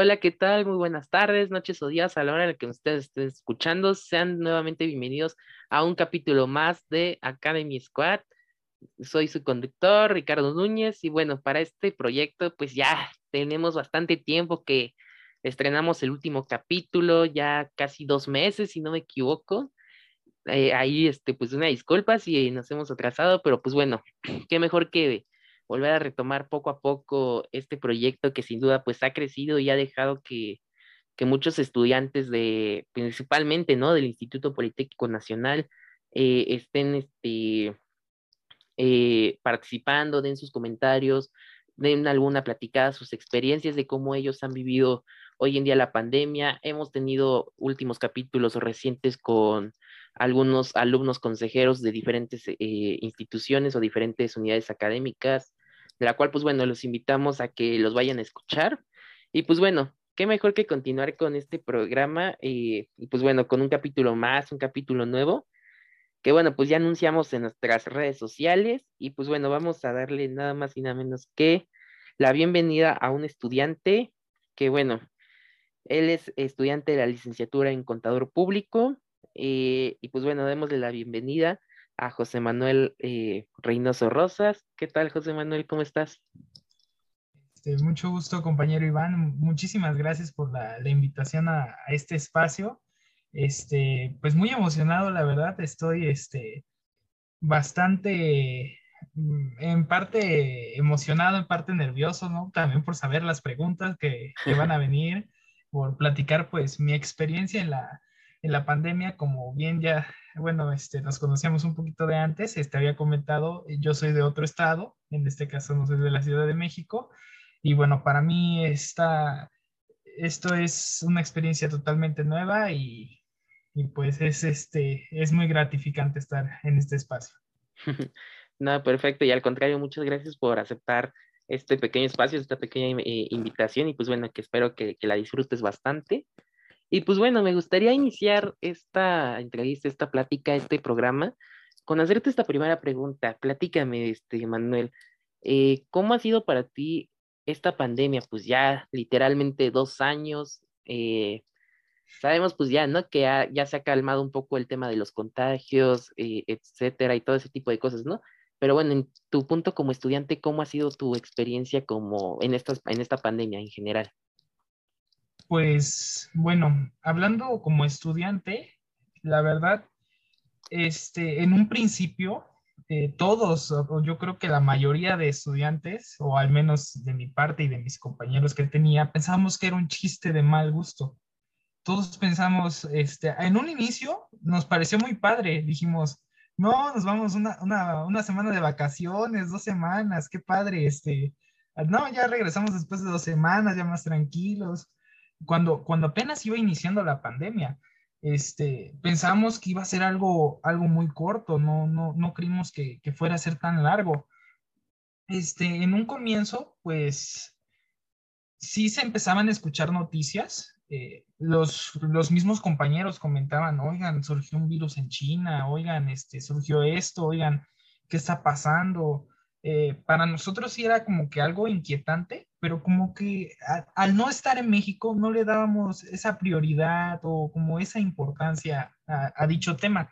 Hola, ¿qué tal? Muy buenas tardes, noches o días a la hora en la que ustedes estén escuchando. Sean nuevamente bienvenidos a un capítulo más de Academy Squad. Soy su conductor, Ricardo Núñez, y bueno, para este proyecto, pues ya tenemos bastante tiempo que estrenamos el último capítulo, ya casi dos meses, si no me equivoco. Eh, ahí, este, pues una disculpa si nos hemos atrasado, pero pues bueno, qué mejor que volver a retomar poco a poco este proyecto que sin duda pues ha crecido y ha dejado que, muchos estudiantes de, principalmente, ¿no? Del Instituto Politécnico Nacional eh, estén este, eh, participando, den sus comentarios, den alguna platicada, sus experiencias de cómo ellos han vivido hoy en día la pandemia. Hemos tenido últimos capítulos recientes con algunos alumnos consejeros de diferentes eh, instituciones o diferentes unidades académicas de la cual pues bueno, los invitamos a que los vayan a escuchar. Y pues bueno, qué mejor que continuar con este programa eh, y pues bueno, con un capítulo más, un capítulo nuevo, que bueno, pues ya anunciamos en nuestras redes sociales y pues bueno, vamos a darle nada más y nada menos que la bienvenida a un estudiante que bueno, él es estudiante de la licenciatura en contador público eh, y pues bueno, démosle la bienvenida a José Manuel eh, Reynoso Rosas. ¿Qué tal, José Manuel? ¿Cómo estás? Este, mucho gusto, compañero Iván. Muchísimas gracias por la, invitación a, este espacio. Este, pues muy emocionado, la verdad. Estoy este, bastante, mm, en parte emocionado, en parte nervioso, ¿no? También por saber las preguntas que, que van a venir, por platicar, pues, mi experiencia en la, en la pandemia, como bien ya bueno, este, nos conocíamos un poquito de antes, este, había comentado, yo soy de otro estado, en este caso no soy de la Ciudad de México, y bueno, para mí esta, esto es una experiencia totalmente nueva y, y pues es, este, es muy gratificante estar en este espacio. No, perfecto, y al contrario, muchas gracias por aceptar este pequeño espacio, esta pequeña eh, invitación y pues bueno, que espero que, que la disfrutes bastante. Y pues bueno, me gustaría iniciar esta entrevista, esta plática, este programa, con hacerte esta primera pregunta. Platícame, este, Manuel, eh, ¿cómo ha sido para ti esta pandemia? Pues ya literalmente dos años. Eh, sabemos pues ya, ¿no? Que ya se ha calmado un poco el tema de los contagios, eh, etcétera, y todo ese tipo de cosas, ¿no? Pero bueno, en tu punto como estudiante, ¿cómo ha sido tu experiencia como en, estas, en esta pandemia en general? Pues bueno, hablando como estudiante, la verdad, este, en un principio, eh, todos, o yo creo que la mayoría de estudiantes, o al menos de mi parte y de mis compañeros que tenía, pensamos que era un chiste de mal gusto. Todos pensamos, este, en un inicio nos pareció muy padre, dijimos, no, nos vamos una, una, una semana de vacaciones, dos semanas, qué padre, este, no, ya regresamos después de dos semanas, ya más tranquilos cuando, cuando apenas iba iniciando la pandemia, este, pensamos que iba a ser algo, algo muy corto, no, no, no creímos que, que fuera a ser tan largo. Este, en un comienzo, pues sí se empezaban a escuchar noticias. Eh, los, los mismos compañeros comentaban, oigan, surgió un virus en China, oigan, este, surgió esto, oigan, ¿qué está pasando? Eh, para nosotros sí era como que algo inquietante, pero como que al no estar en México no le dábamos esa prioridad o como esa importancia a, dicho tema.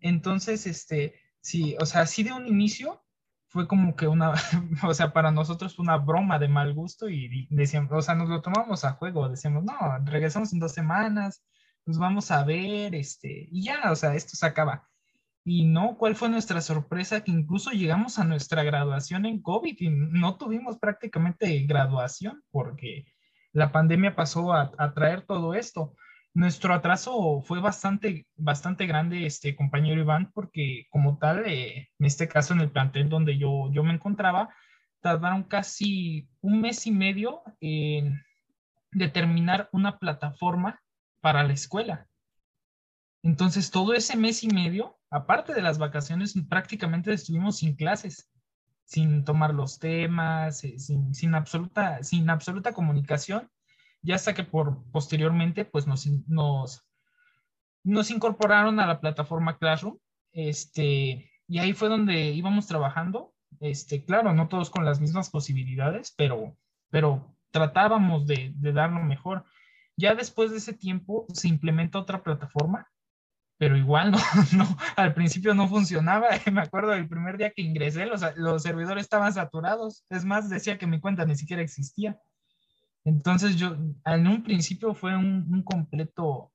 Entonces, este, sí, o sea, sí de un inicio fue como que una, o sea, para nosotros una broma de mal gusto y decíamos, o sea, nos lo tomamos a juego, decíamos, no, regresamos en dos semanas, nos vamos a ver, este, y ya, o sea, esto se acaba. Y no, ¿cuál fue nuestra sorpresa? Que incluso llegamos a nuestra graduación en COVID y no tuvimos prácticamente graduación porque la pandemia pasó a, traer todo esto. Nuestro atraso fue bastante, bastante grande, este compañero Iván, porque como tal, eh, en este caso en el plantel donde yo, yo me encontraba, tardaron casi un mes y medio en determinar una plataforma para la escuela. Entonces, todo ese mes y medio aparte de las vacaciones, prácticamente estuvimos sin clases, sin tomar los temas, eh, sin, absoluta, sin absoluta comunicación, ya hasta que por, posteriormente pues nos, nos, nos incorporaron a la plataforma Classroom, este, y ahí fue donde íbamos trabajando, este, claro, no todos con las mismas posibilidades, pero, pero tratábamos de, de dar lo mejor. Ya después de ese tiempo se implementa otra plataforma, pero igual no, no al principio no funcionaba. Me acuerdo del primer día que ingresé, los, los servidores estaban saturados. Es más, decía que mi cuenta ni siquiera existía. Entonces yo, en un principio fue un, un completo,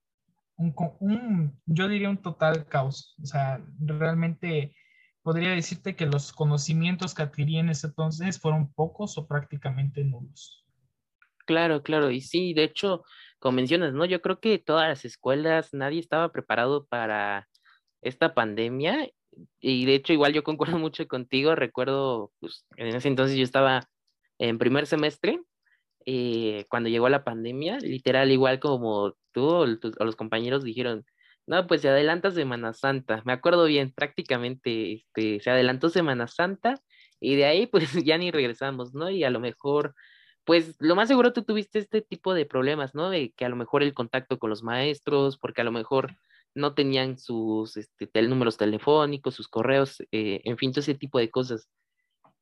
un, un, yo diría un total caos. O sea, realmente podría decirte que los conocimientos que adquirí en ese entonces fueron pocos o prácticamente nulos. Claro, claro, y sí, de hecho, como mencionas, ¿no? Yo creo que todas las escuelas, nadie estaba preparado para esta pandemia, y de hecho, igual yo concuerdo mucho contigo, recuerdo, pues, en ese entonces yo estaba en primer semestre, eh, cuando llegó la pandemia, literal, igual como tú o los compañeros dijeron, no, pues se adelanta Semana Santa. Me acuerdo bien, prácticamente este, se adelantó Semana Santa y de ahí pues ya ni regresamos, ¿no? Y a lo mejor, pues lo más seguro tú tuviste este tipo de problemas, ¿no? De que a lo mejor el contacto con los maestros, porque a lo mejor no tenían sus este, números telefónicos, sus correos, eh, en fin, todo ese tipo de cosas.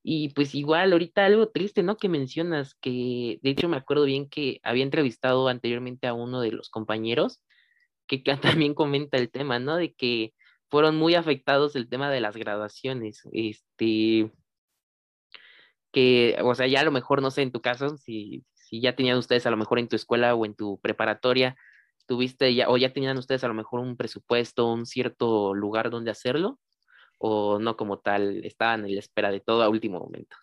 Y pues igual, ahorita algo triste, ¿no? Que mencionas, que de hecho me acuerdo bien que había entrevistado anteriormente a uno de los compañeros que también comenta el tema, ¿no? De que fueron muy afectados el tema de las graduaciones, este, que, o sea, ya a lo mejor, no sé, en tu caso, si, si ya tenían ustedes a lo mejor en tu escuela o en tu preparatoria, tuviste ya, o ya tenían ustedes a lo mejor un presupuesto, un cierto lugar donde hacerlo, o no como tal, estaban en la espera de todo a último momento.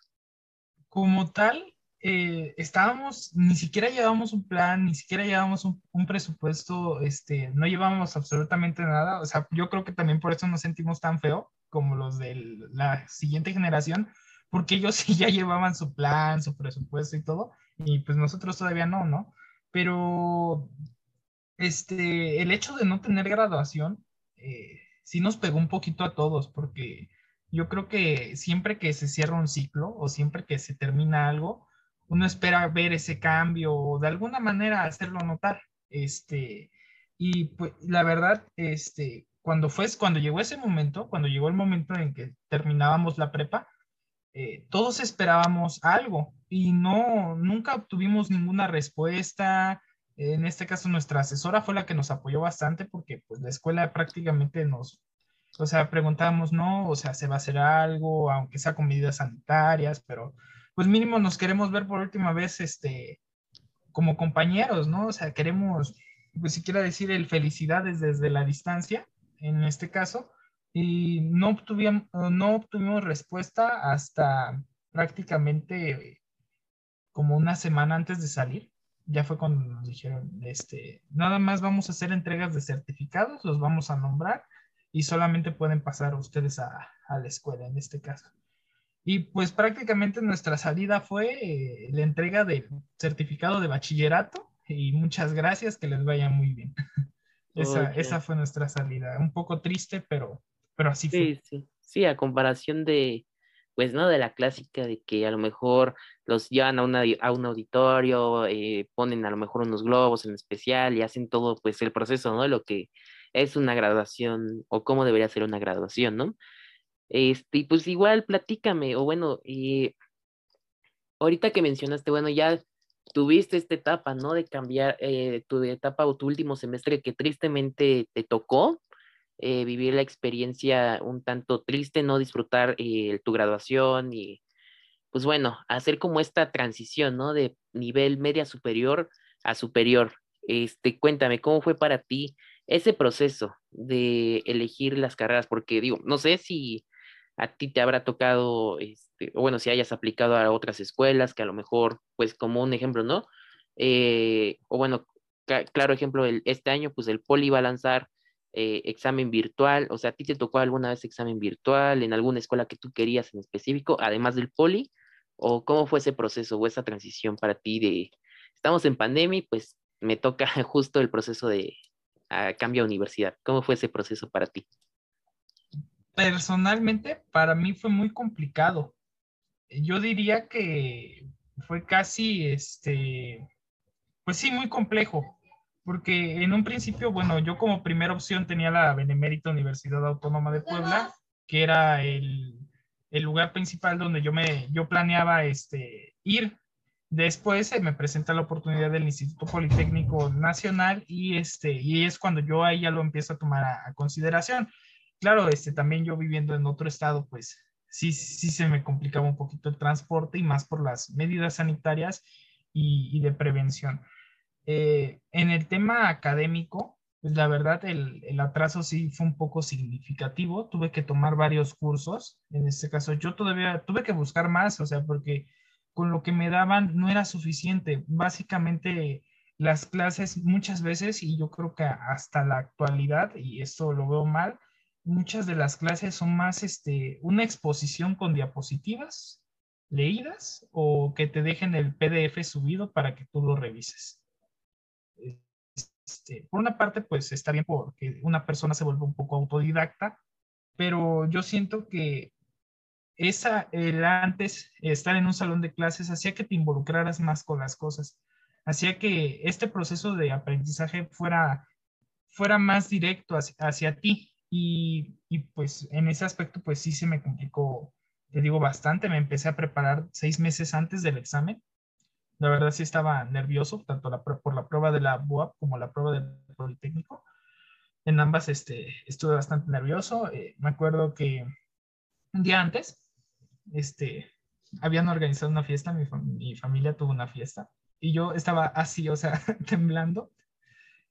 Como tal, eh, estábamos, ni siquiera llevábamos un plan, ni siquiera llevábamos un, un, presupuesto, este, no llevábamos absolutamente nada. O sea, yo creo que también por eso nos sentimos tan feo como los de la siguiente generación, porque ellos sí ya llevaban su plan, su presupuesto y todo, y pues nosotros todavía no, ¿no? Pero este, el hecho de no tener graduación eh, sí nos pegó un poquito a todos, porque yo creo que siempre que se cierra un ciclo o siempre que se termina algo, uno espera ver ese cambio o de alguna manera hacerlo notar. Este, y pues la verdad, este, cuando fue, cuando llegó ese momento, cuando llegó el momento en que terminábamos la prepa, eh, todos esperábamos algo y no, nunca obtuvimos ninguna respuesta. En este caso, nuestra asesora fue la que nos apoyó bastante porque pues la escuela prácticamente nos, o sea, preguntábamos, no, o sea, se va a hacer algo, aunque sea con medidas sanitarias, pero pues mínimo nos queremos ver por última vez, este, como compañeros, ¿no? O sea, queremos, pues si quiera decir el felicidades desde la distancia, en este caso, y no obtuvimos, no obtuvimos respuesta hasta prácticamente como una semana antes de salir. Ya fue cuando nos dijeron, este, nada más vamos a hacer entregas de certificados, los vamos a nombrar y solamente pueden pasar ustedes a, a la escuela en este caso. Y pues prácticamente nuestra salida fue eh, la entrega del certificado de bachillerato y muchas gracias, que les vaya muy bien. esa, esa, fue nuestra salida, un poco triste, pero, pero así. Sí, sí, sí, a comparación de, pues, ¿no? De la clásica de que a lo mejor los llevan a, una, a un auditorio, eh, ponen a lo mejor unos globos en especial y hacen todo, pues, el proceso, ¿no? Lo que es una graduación o cómo debería ser una graduación, ¿no? Este, pues igual platícame, o bueno, y ahorita que mencionaste, bueno, ya tuviste esta etapa, ¿no? De cambiar eh, tu etapa o tu último semestre que tristemente te tocó eh, vivir la experiencia un tanto triste, no disfrutar eh, tu graduación y, pues bueno, hacer como esta transición, ¿no? De nivel media superior a superior. Este, cuéntame, ¿cómo fue para ti ese proceso de elegir las carreras? Porque digo, no sé si a ti te habrá tocado, este, o bueno, si hayas aplicado a otras escuelas, que a lo mejor, pues como un ejemplo, ¿no? Eh, o bueno, claro ejemplo, el, este año, pues el Poli va a lanzar eh, examen virtual, o sea, ¿a ti te tocó alguna vez examen virtual en alguna escuela que tú querías en específico, además del Poli? ¿O cómo fue ese proceso o esa transición para ti de, estamos en pandemia pues me toca justo el proceso de a cambio a universidad? ¿Cómo fue ese proceso para ti? personalmente para mí fue muy complicado. Yo diría que fue casi, este, pues sí, muy complejo, porque en un principio, bueno, yo como primera opción tenía la Benemérita Universidad Autónoma de Puebla, que era el, el lugar principal donde yo me, yo planeaba, este, ir. Después se me presenta la oportunidad del Instituto Politécnico Nacional y, este, y es cuando yo ahí ya lo empiezo a tomar a, consideración. Claro, este, también yo viviendo en otro estado, pues sí, sí se me complicaba un poquito el transporte y más por las medidas sanitarias y, de prevención. Eh, en el tema académico, pues la verdad el, el, atraso sí fue un poco significativo. Tuve que tomar varios cursos. En este caso, yo todavía tuve que buscar más, o sea, porque con lo que me daban no era suficiente. Básicamente las clases muchas veces, y yo creo que hasta la actualidad, y esto lo veo mal, muchas de las clases son más este, una exposición con diapositivas leídas o que te dejen el PDF subido para que tú lo revises. Este, por una parte, pues está bien porque una persona se vuelve un poco autodidacta, pero yo siento que esa, el antes, estar en un salón de clases, hacía que te involucraras más con las cosas, hacía que este proceso de aprendizaje fuera, fuera más directo hacia, ti. Y, y, pues en ese aspecto, pues sí se me complicó, te digo, bastante. Me empecé a preparar seis meses antes del examen. La verdad sí estaba nervioso, tanto la, por la prueba de la BUAP como la prueba del Politécnico. En ambas este, estuve bastante nervioso. Eh, me acuerdo que un día antes este, habían organizado una fiesta, mi, mi familia tuvo una fiesta y yo estaba así, o sea, temblando.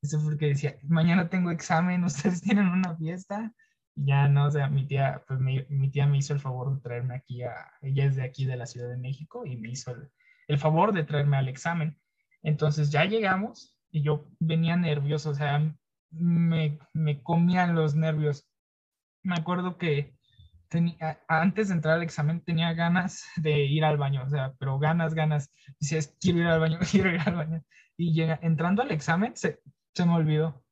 Eso porque decía, mañana tengo examen, ustedes tienen una fiesta. Y ya no, o sea, mi tía, pues mi, mi, tía me hizo el favor de traerme aquí a, ella es de aquí de la Ciudad de México y me hizo el, el favor de traerme al examen. Entonces ya llegamos y yo venía nervioso, o sea, me, me comían los nervios. Me acuerdo que tenía, antes de entrar al examen tenía ganas de ir al baño, o sea, pero ganas, ganas. Dices, quiero ir al baño, quiero ir al baño. Y llega, entrando al examen, se, se me olvidó.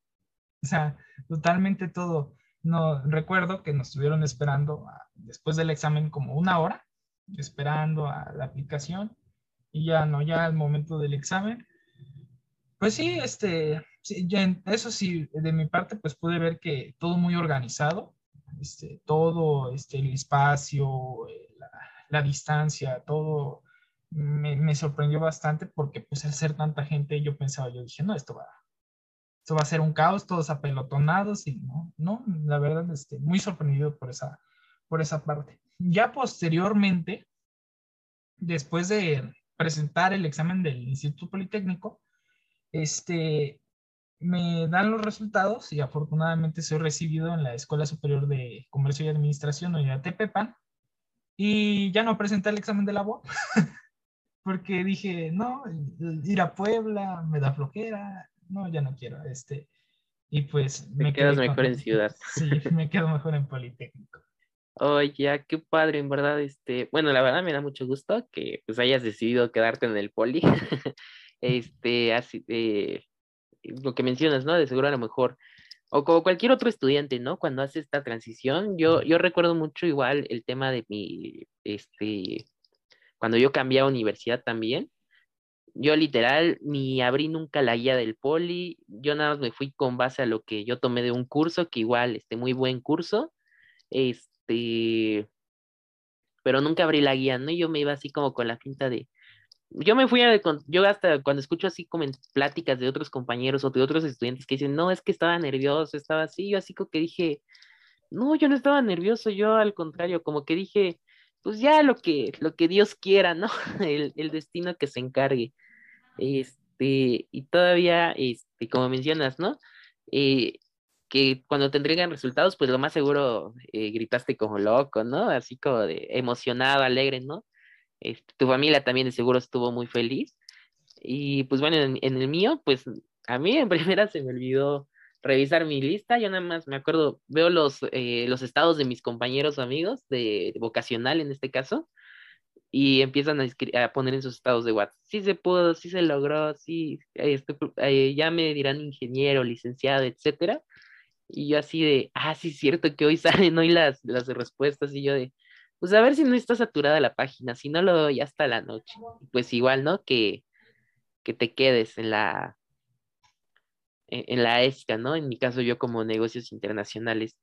O sea, totalmente todo. No, recuerdo que nos estuvieron esperando después del examen como una hora, esperando a la aplicación. Y ya no, ya al momento del examen. Pues sí, este, ya, eso sí, de mi parte, pues pude ver que todo muy organizado este, todo este, el espacio, eh, la, distancia, todo me, sorprendió bastante porque pues al ser tanta gente yo pensaba, yo dije, no, esto va, esto va a ser un caos, todos apelotonados y no, no, la verdad, este, muy sorprendido por esa, por esa parte. Ya posteriormente, después de presentar el examen del Instituto Politécnico, este, me dan los resultados y afortunadamente soy recibido en la Escuela Superior de Comercio y Administración, Unidad Tepepan, y ya no presenté el examen de la UAP, porque dije, no, ir a Puebla me da flojera, no, ya no quiero, este, y pues... Me, quedas mejor en ciudad. Sí, me quedo mejor en Politécnico. Oye, qué padre, en verdad, este, bueno, la verdad me da mucho gusto que pues hayas decidido quedarte en el poli, este, así, eh, lo que mencionas, ¿no? De seguro a lo mejor, o como cualquier otro estudiante, ¿no? Cuando hace esta transición, yo, yo recuerdo mucho igual el tema de mi, este, cuando yo cambié a universidad también, yo literal ni abrí nunca la guía del poli, yo nada más me fui con base a lo que yo tomé de un curso, que igual, este, muy buen curso, este, pero nunca abrí la guía, ¿no? Y yo me iba así como con la pinta de, yo me fui a, yo hasta cuando escucho así como en pláticas de otros compañeros o de otros estudiantes que dicen, no, es que estaba nervioso, estaba así, yo así como que dije, no, yo no estaba nervioso, yo al contrario, como que dije, pues ya lo que, lo que Dios quiera, ¿no? El, el destino que se encargue. Este, y todavía, este, como mencionas, ¿no? Eh, que cuando te entregan resultados, pues lo más seguro eh, gritaste como loco, ¿no? Así como de emocionado, alegre, ¿no? Este, tu familia también de seguro estuvo muy feliz. Y pues bueno, en, el mío, pues a mí en primera se me olvidó revisar mi lista. Yo nada más me acuerdo, veo los, eh, los estados de mis compañeros amigos, de, vocacional en este caso, y empiezan a, poner en sus estados de WhatsApp. Sí se pudo, sí se logró, sí, este, eh, ya me dirán ingeniero, licenciado, etcétera. Y yo así de, ah, sí es cierto que hoy salen hoy las, las respuestas, y yo de, pues a ver si no está saturada la página, si no lo doy hasta la noche. Pues igual, ¿no? Que, que te quedes en la, en, la ESCA, ¿no? En mi caso yo como negocios internacionales.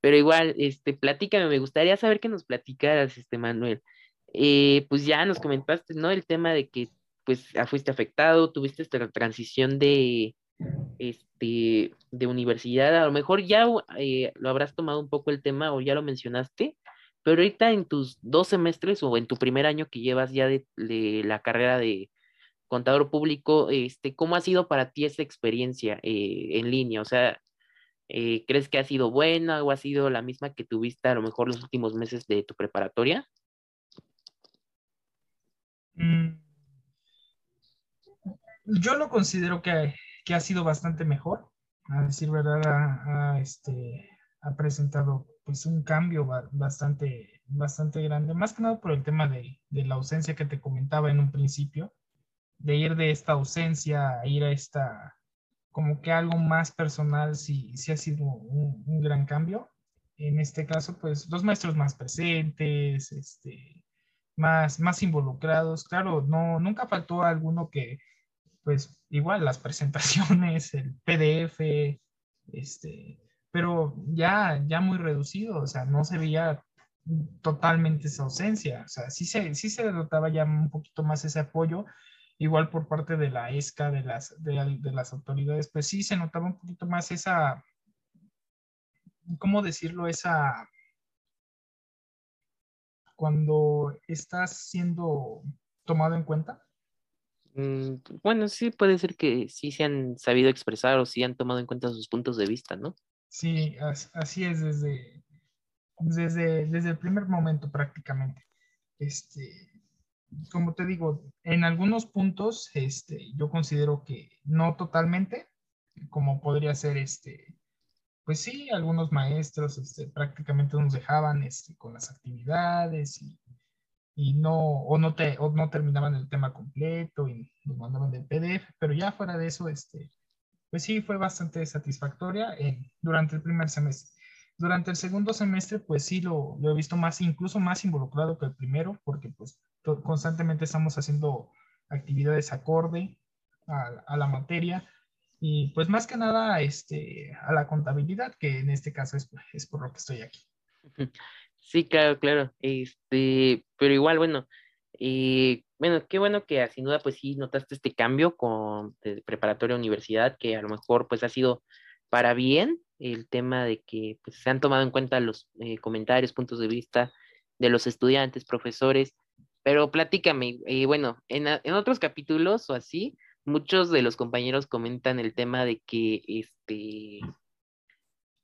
Pero igual, este, platícame, me gustaría saber que nos platicaras, este Manuel. Eh, pues ya nos comentaste, ¿no? El tema de que pues fuiste afectado, tuviste esta transición de, este, de universidad, a lo mejor ya eh, lo habrás tomado un poco el tema o ya lo mencionaste, pero ahorita en tus dos semestres o en tu primer año que llevas ya de, la carrera de contador público, este, ¿cómo ha sido para ti esa experiencia eh, en línea? O sea, eh, ¿crees que ha sido buena o ha sido la misma que tuviste a lo mejor los últimos meses de tu preparatoria? Mm. Yo lo considero que, ha sido bastante mejor. A decir verdad, ha, este, ha presentado pues un cambio bastante, bastante grande, más que nada por el tema de, la ausencia que te comentaba en un principio, de ir de esta ausencia a ir a esta, como que algo más personal, sí, sí ha sido un, gran cambio. En este caso, pues los maestros más presentes, este, más, más involucrados. Claro, no, nunca faltó alguno que, pues igual las presentaciones, el PDF, este, pero ya, ya muy reducido, o sea, no se veía totalmente esa ausencia, o sea, sí se, sí se notaba ya un poquito más ese apoyo, igual por parte de la ESCA, de las, de, las autoridades, pues sí se notaba un poquito más esa, ¿cómo decirlo? Esa, cuando estás siendo tomado en cuenta. Mm, bueno, sí puede ser que sí se han sabido expresar o sí han tomado en cuenta sus puntos de vista, ¿no? Sí, así es desde, desde, desde el primer momento prácticamente. Este, como te digo, en algunos puntos este, yo considero que no totalmente, como podría ser este, pues sí, algunos maestros este, prácticamente nos dejaban este, con las actividades y, y, no, o no, te, o no terminaban el tema completo y nos mandaban del PDF, pero ya fuera de eso, este, pues sí, fue bastante satisfactoria durante el primer semestre. Durante el segundo semestre, pues sí, lo, he visto más, incluso más involucrado que el primero, porque pues constantemente estamos haciendo actividades acorde a, la materia y pues más que nada este, a la contabilidad, que en este caso es, es por lo que estoy aquí. Sí, claro, claro. Este, pero igual, bueno, y bueno, qué bueno que sin duda pues sí notaste este cambio con preparatoria universidad, que a lo mejor pues ha sido para bien el tema de que pues, se han tomado en cuenta los eh, comentarios, puntos de vista de los estudiantes, profesores, pero platícame, y bueno, en, en, otros capítulos o así, muchos de los compañeros comentan el tema de que, este,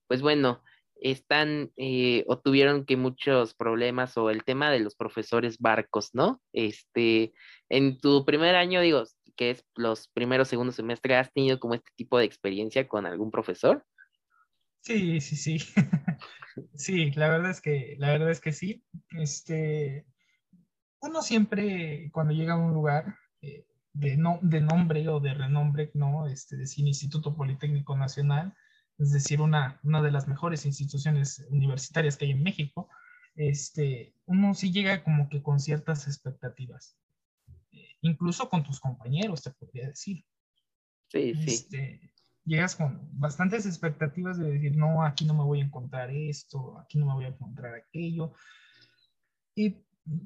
pues bueno, están eh, o tuvieron que muchos problemas o el tema de los profesores barcos, ¿no? Este, en tu primer año, digo, que es los primeros, segundos semestres, ¿has tenido como este tipo de experiencia con algún profesor? Sí, sí, sí. sí, la verdad es que, la verdad es que sí. Este, uno siempre, cuando llega a un lugar eh, de, no, de nombre o de renombre, ¿no? Este, decir Instituto Politécnico Nacional, es decir, una, una de las mejores instituciones universitarias que hay en México, este, uno sí llega como que con ciertas expectativas, eh, incluso con tus compañeros, te podría decir. Sí, sí. Este, llegas con bastantes expectativas de decir, no, aquí no me voy a encontrar esto, aquí no me voy a encontrar aquello. Y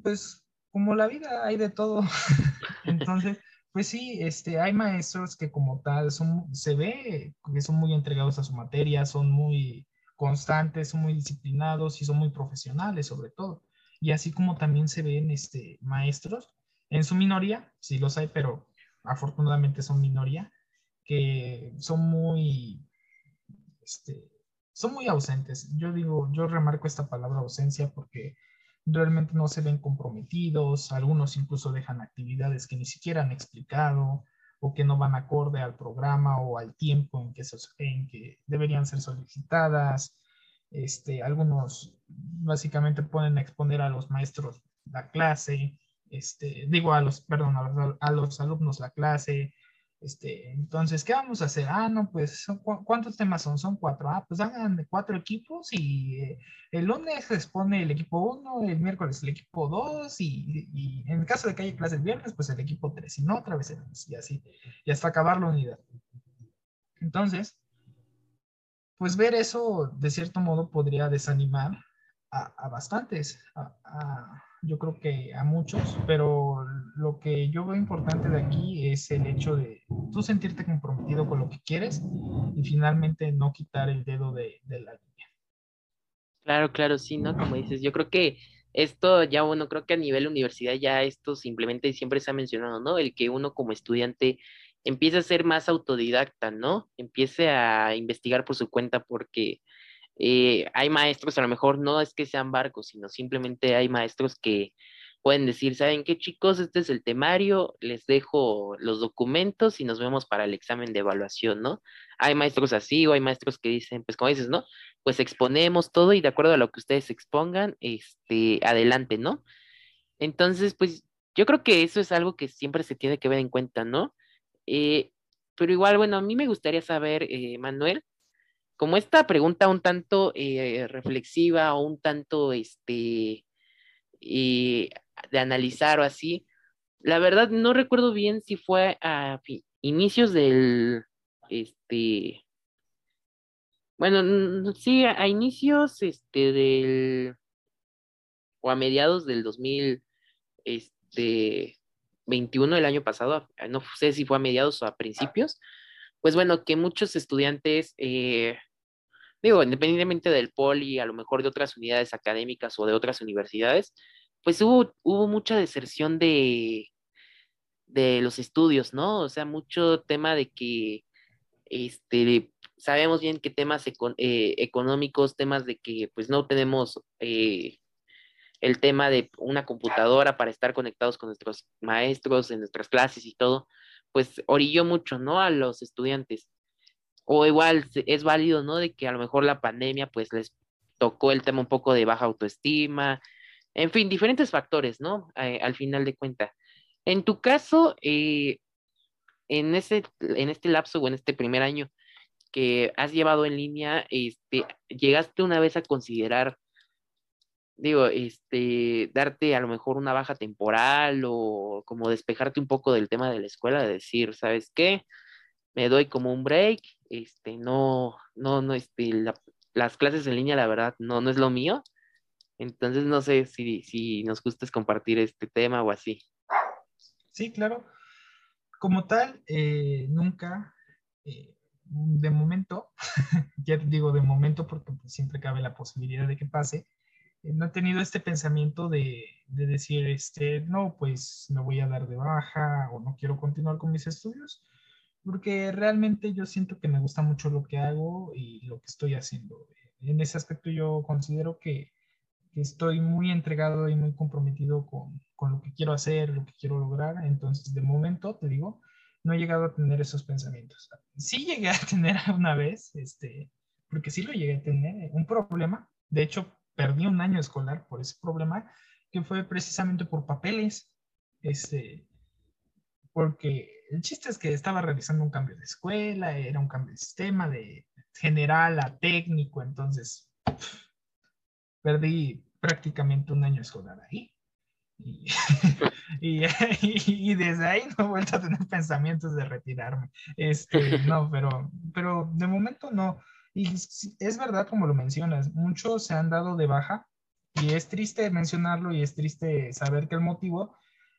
pues como la vida hay de todo, entonces pues sí, este, hay maestros que como tal son, se ve que son muy entregados a su materia, son muy constantes, son muy disciplinados y son muy profesionales sobre todo. Y así como también se ven este, maestros, en su minoría, sí los hay, pero afortunadamente son minoría, que son muy, este, son muy ausentes. Yo digo, yo remarco esta palabra ausencia porque realmente no se ven comprometidos, algunos incluso dejan actividades que ni siquiera han explicado o que no van acorde al programa o al tiempo en que, en que deberían ser solicitadas. Este, algunos básicamente pueden exponer a los maestros la clase, este, digo a los, perdón, a los alumnos la clase, este, entonces, ¿qué vamos a hacer? Ah, no, pues, ¿cuántos temas son? Son cuatro. Ah, pues hagan cuatro equipos y eh, el lunes expone el equipo uno, el miércoles el equipo dos y, en el caso de que haya clases el viernes, pues el equipo tres y no otra vez el lunes y así, y hasta acabar la unidad. Entonces, pues ver eso de cierto modo podría desanimar a, bastantes, yo creo que a muchos, pero lo que yo veo importante de aquí es el hecho de tú sentirte comprometido con lo que quieres y finalmente no quitar el dedo de, de la línea. Claro, claro, sí, ¿no? Como dices, yo creo que esto ya, bueno, creo que a nivel universidad ya esto simplemente siempre se ha mencionado, ¿no? El que uno como estudiante empiece a ser más autodidacta, ¿no? Empiece a investigar por su cuenta porque eh, hay maestros, a lo mejor no es que sean barcos, sino simplemente hay maestros que pueden decir, ¿saben qué chicos? Este es el temario, les dejo los documentos y nos vemos para el examen de evaluación, ¿no? Hay maestros así o hay maestros que dicen, pues como dices, ¿no? Pues exponemos todo y de acuerdo a lo que ustedes expongan, este, adelante, ¿no? Entonces, pues yo creo que eso es algo que siempre se tiene que ver en cuenta, ¿no? Eh, pero igual, bueno, a mí me gustaría saber, eh, Manuel, como esta pregunta un tanto eh, reflexiva o un tanto, este, de analizar o así. La verdad no recuerdo bien si fue a inicios del, este, bueno, sí, a inicios, este, del, o a mediados del 2000, este, 21 del año pasado, no sé si fue a mediados o a principios, pues bueno, que muchos estudiantes, eh, digo, independientemente del poli, a lo mejor de otras unidades académicas o de otras universidades, pues hubo, hubo mucha deserción de, de los estudios, ¿no? O sea, mucho tema de que, este, sabemos bien que temas eh, económicos, temas de que pues no tenemos eh, el tema de una computadora para estar conectados con nuestros maestros en nuestras clases y todo, pues orilló mucho, ¿no? A los estudiantes. O igual es válido, ¿no? De que a lo mejor la pandemia pues les tocó el tema un poco de baja autoestima, en fin, diferentes factores, ¿no? Eh, al final de cuenta. En tu caso, eh, en, ese, en este lapso o en este primer año que has llevado en línea, este, ¿llegaste una vez a considerar, digo, este, darte a lo mejor una baja temporal o como despejarte un poco del tema de la escuela, de decir, ¿sabes qué? Me doy como un break, este, no, no, no, este, las clases en línea, la verdad, no, no es lo mío entonces no sé si, si nos gustes compartir este tema o así. Sí, claro. Como tal, eh, nunca, eh, de momento, ya digo de momento porque pues, siempre cabe la posibilidad de que pase, eh, no he tenido este pensamiento de, de, decir, este, no, pues me voy a dar de baja o no quiero continuar con mis estudios, porque realmente yo siento que me gusta mucho lo que hago y lo que estoy haciendo. En ese aspecto yo considero que estoy muy entregado y muy comprometido con, con, lo que quiero hacer, lo que quiero lograr. Entonces, de momento, te digo, no he llegado a tener esos pensamientos. Sí llegué a tener una vez, este, porque sí lo llegué a tener, un problema. De hecho, perdí un año escolar por ese problema, que fue precisamente por papeles. Este, porque el chiste es que estaba realizando un cambio de escuela, era un cambio de sistema, de general a técnico, entonces perdí prácticamente un año escolar ahí. Y, y, desde ahí no he vuelto a tener pensamientos de retirarme. Este, no, pero, pero de momento no. Y es verdad, como lo mencionas, muchos se han dado de baja y es triste mencionarlo y es triste saber que el motivo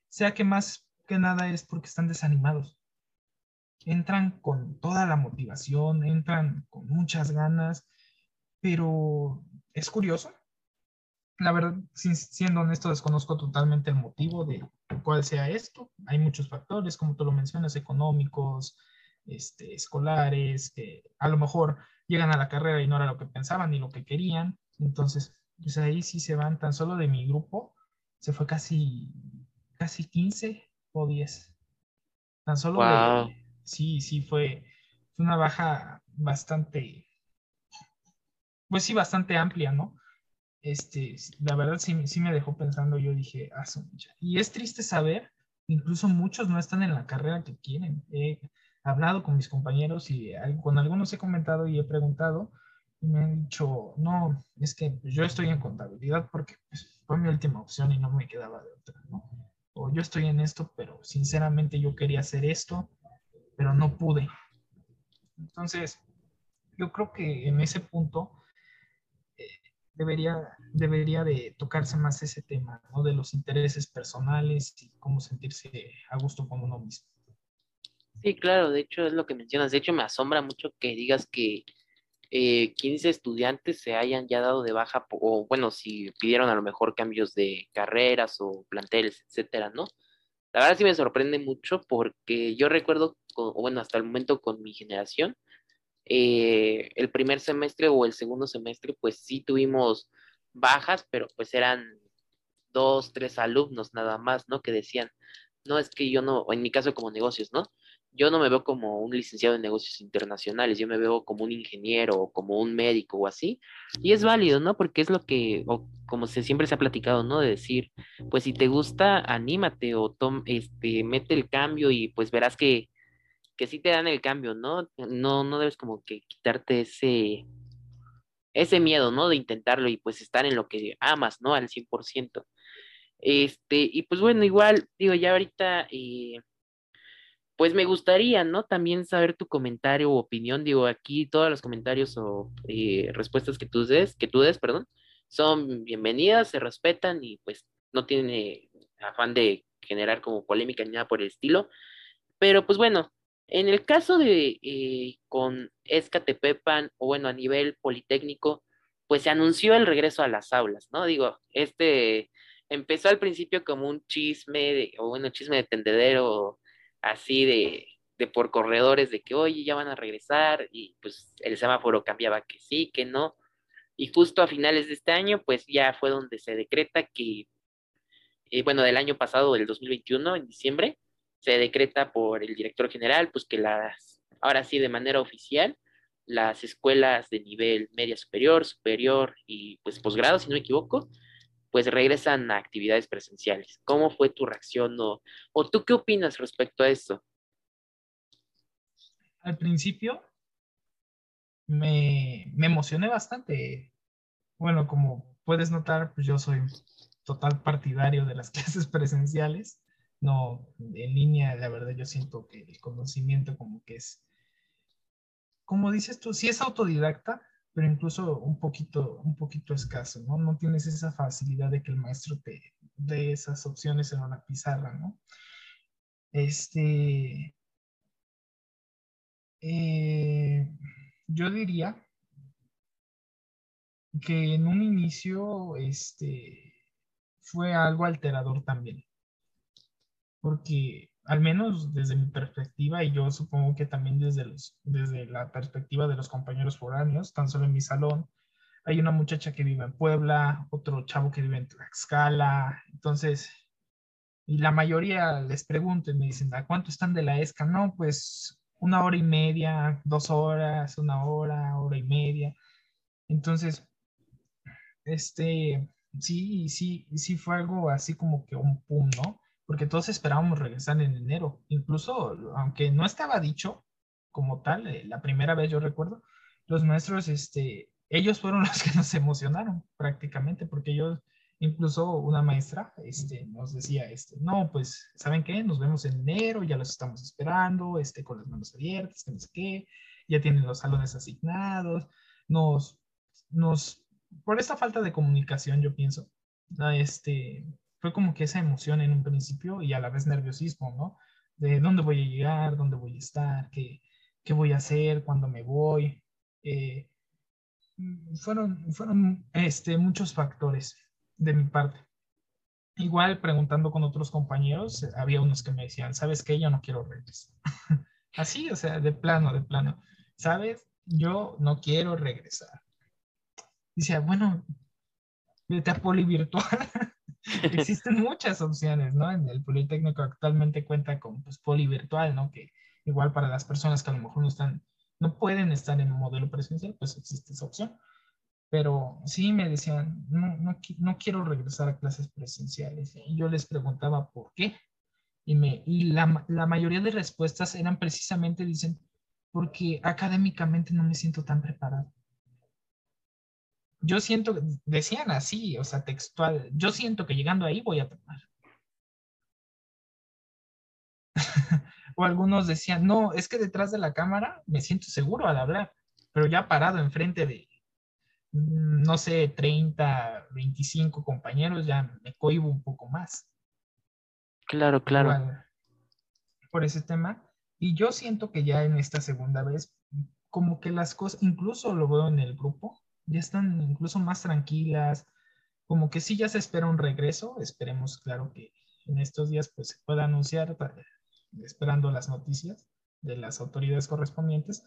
sea que más que nada es porque están desanimados. Entran con toda la motivación, entran con muchas ganas, pero es curioso la verdad, siendo honesto, desconozco totalmente el motivo de cuál sea esto. Hay muchos factores, como tú lo mencionas, económicos, este, escolares, que a lo mejor llegan a la carrera y no era lo que pensaban ni lo que querían. Entonces, pues ahí sí se van tan solo de mi grupo, se fue casi, casi 15 o 10. Tan solo de, sí, sí, fue, fue una baja bastante, pues sí, bastante amplia, ¿no? Este, la verdad sí, sí me dejó pensando, yo dije, ah, y es triste saber, incluso muchos no están en la carrera que quieren. He hablado con mis compañeros y con algunos he comentado y he preguntado y me han dicho, no, es que yo estoy en contabilidad porque pues, fue mi última opción y no me quedaba de otra, ¿no? O yo estoy en esto, pero sinceramente yo quería hacer esto, pero no pude. Entonces, yo creo que en ese punto debería, debería de tocarse más ese tema, ¿no? De los intereses personales y cómo sentirse a gusto con uno mismo. Sí, claro, de hecho es lo que mencionas. De hecho, me asombra mucho que digas que eh, 15 estudiantes se hayan ya dado de baja, o bueno, si pidieron a lo mejor cambios de carreras o planteles, etcétera, ¿no? La verdad sí me sorprende mucho porque yo recuerdo, bueno, hasta el momento con mi generación, eh, el primer semestre o el segundo semestre, pues sí tuvimos bajas, pero pues eran dos, tres alumnos nada más, ¿no? Que decían, no es que yo no, en mi caso como negocios, ¿no? Yo no me veo como un licenciado en negocios internacionales, yo me veo como un ingeniero o como un médico o así. Y es válido, ¿no? Porque es lo que, o como se, siempre se ha platicado, ¿no? De decir, pues si te gusta, anímate o tom, este, mete el cambio y pues verás que que sí te dan el cambio, ¿no? No, no debes como que quitarte ese, ese miedo, ¿no? De intentarlo y pues estar en lo que amas, ¿no? Al 100%. Este, y pues bueno, igual, digo, ya ahorita, eh, pues me gustaría, ¿no? También saber tu comentario o opinión, digo, aquí todos los comentarios o eh, respuestas que tú des, que tú des, perdón, son bienvenidas, se respetan y pues no tiene afán de generar como polémica ni nada por el estilo. Pero pues bueno, en el caso de eh, con Escatepepan, o bueno, a nivel politécnico, pues se anunció el regreso a las aulas, ¿no? Digo, este empezó al principio como un chisme, de, o bueno, chisme de tendedero, así de, de por corredores, de que, oye, ya van a regresar, y pues el semáforo cambiaba que sí, que no. Y justo a finales de este año, pues ya fue donde se decreta que, eh, bueno, del año pasado, del 2021, en diciembre, se decreta por el director general, pues que las, ahora sí, de manera oficial, las escuelas de nivel media superior, superior y pues posgrado, si no me equivoco, pues regresan a actividades presenciales. ¿Cómo fue tu reacción o, o tú qué opinas respecto a esto? Al principio me, me emocioné bastante. Bueno, como puedes notar, pues yo soy total partidario de las clases presenciales no, en línea, la verdad yo siento que el conocimiento como que es, como dices tú, sí es autodidacta, pero incluso un poquito, un poquito escaso, ¿no? No tienes esa facilidad de que el maestro te dé esas opciones en una pizarra, ¿no? Este, eh, yo diría que en un inicio, este, fue algo alterador también porque al menos desde mi perspectiva, y yo supongo que también desde, los, desde la perspectiva de los compañeros foráneos, tan solo en mi salón, hay una muchacha que vive en Puebla, otro chavo que vive en Tlaxcala, entonces, y la mayoría les pregunto me dicen, ¿a cuánto están de la ESCA? No, pues una hora y media, dos horas, una hora, hora y media. Entonces, este, sí, sí, sí fue algo así como que un pum, ¿no? Porque todos esperábamos regresar en enero. Incluso, aunque no estaba dicho como tal, eh, la primera vez yo recuerdo, los maestros, este, ellos fueron los que nos emocionaron prácticamente, porque ellos, incluso una maestra, este, nos decía, este, no, pues, ¿saben qué? Nos vemos en enero, ya los estamos esperando, este, con las manos abiertas, que no sé qué, ya tienen los salones asignados, nos, nos, por esta falta de comunicación, yo pienso, este, fue como que esa emoción en un principio y a la vez nerviosismo, ¿no? De dónde voy a llegar, dónde voy a estar, qué, qué voy a hacer, cuándo me voy. Eh, fueron fueron este, muchos factores de mi parte. Igual preguntando con otros compañeros, había unos que me decían, ¿sabes qué? Yo no quiero regresar. Así, o sea, de plano, de plano. ¿Sabes? Yo no quiero regresar. Dice, bueno, vete a polivirtual. Existen muchas opciones, ¿no? En el Politécnico actualmente cuenta con pues, poli virtual, ¿no? Que igual para las personas que a lo mejor no están, no pueden estar en un modelo presencial, pues existe esa opción. Pero sí me decían, no, no, quiero regresar a clases presenciales. Y yo les preguntaba por qué. Y, me, y la, la mayoría de respuestas eran precisamente, dicen, porque académicamente no me siento tan preparado yo siento, decían así, o sea, textual, yo siento que llegando ahí voy a tomar. o algunos decían, no, es que detrás de la cámara me siento seguro al hablar, pero ya parado enfrente de, mm, no sé, 30, 25 compañeros, ya me cohibo un poco más. Claro, claro. por ese tema. Y yo siento que ya en esta segunda vez, como que las cosas, incluso lo veo en el grupo, ya están incluso más tranquilas, como que sí ya se espera un regreso, esperemos, claro, que en estos días pues se pueda anunciar, esperando las noticias de las autoridades correspondientes,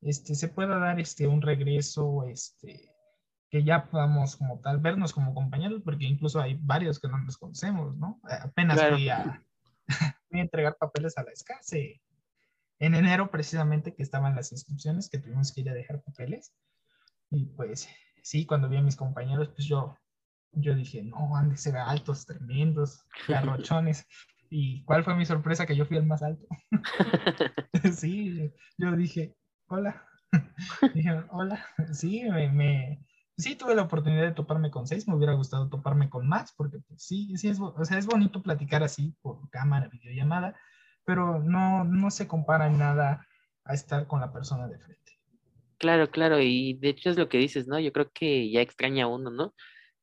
este, se pueda dar este, un regreso, este, que ya podamos como tal vernos como compañeros, porque incluso hay varios que no nos conocemos, ¿no? Apenas fui, a, entregar papeles a la escasez en enero precisamente que estaban las inscripciones, que tuvimos que ir a dejar papeles. Y pues sí, cuando vi a mis compañeros, pues yo, yo dije, no, han de ser altos, tremendos, garrochones. ¿Y cuál fue mi sorpresa? Que yo fui el más alto. sí, yo dije, hola. dije, hola. Sí, me, sí tuve la oportunidad de toparme con seis, me hubiera gustado toparme con más, porque pues, sí, sí es, o sea, es bonito platicar así por cámara, videollamada, pero no, no se compara en nada a estar con la persona de frente. Claro, claro, y de hecho es lo que dices, ¿no? Yo creo que ya extraña uno, ¿no?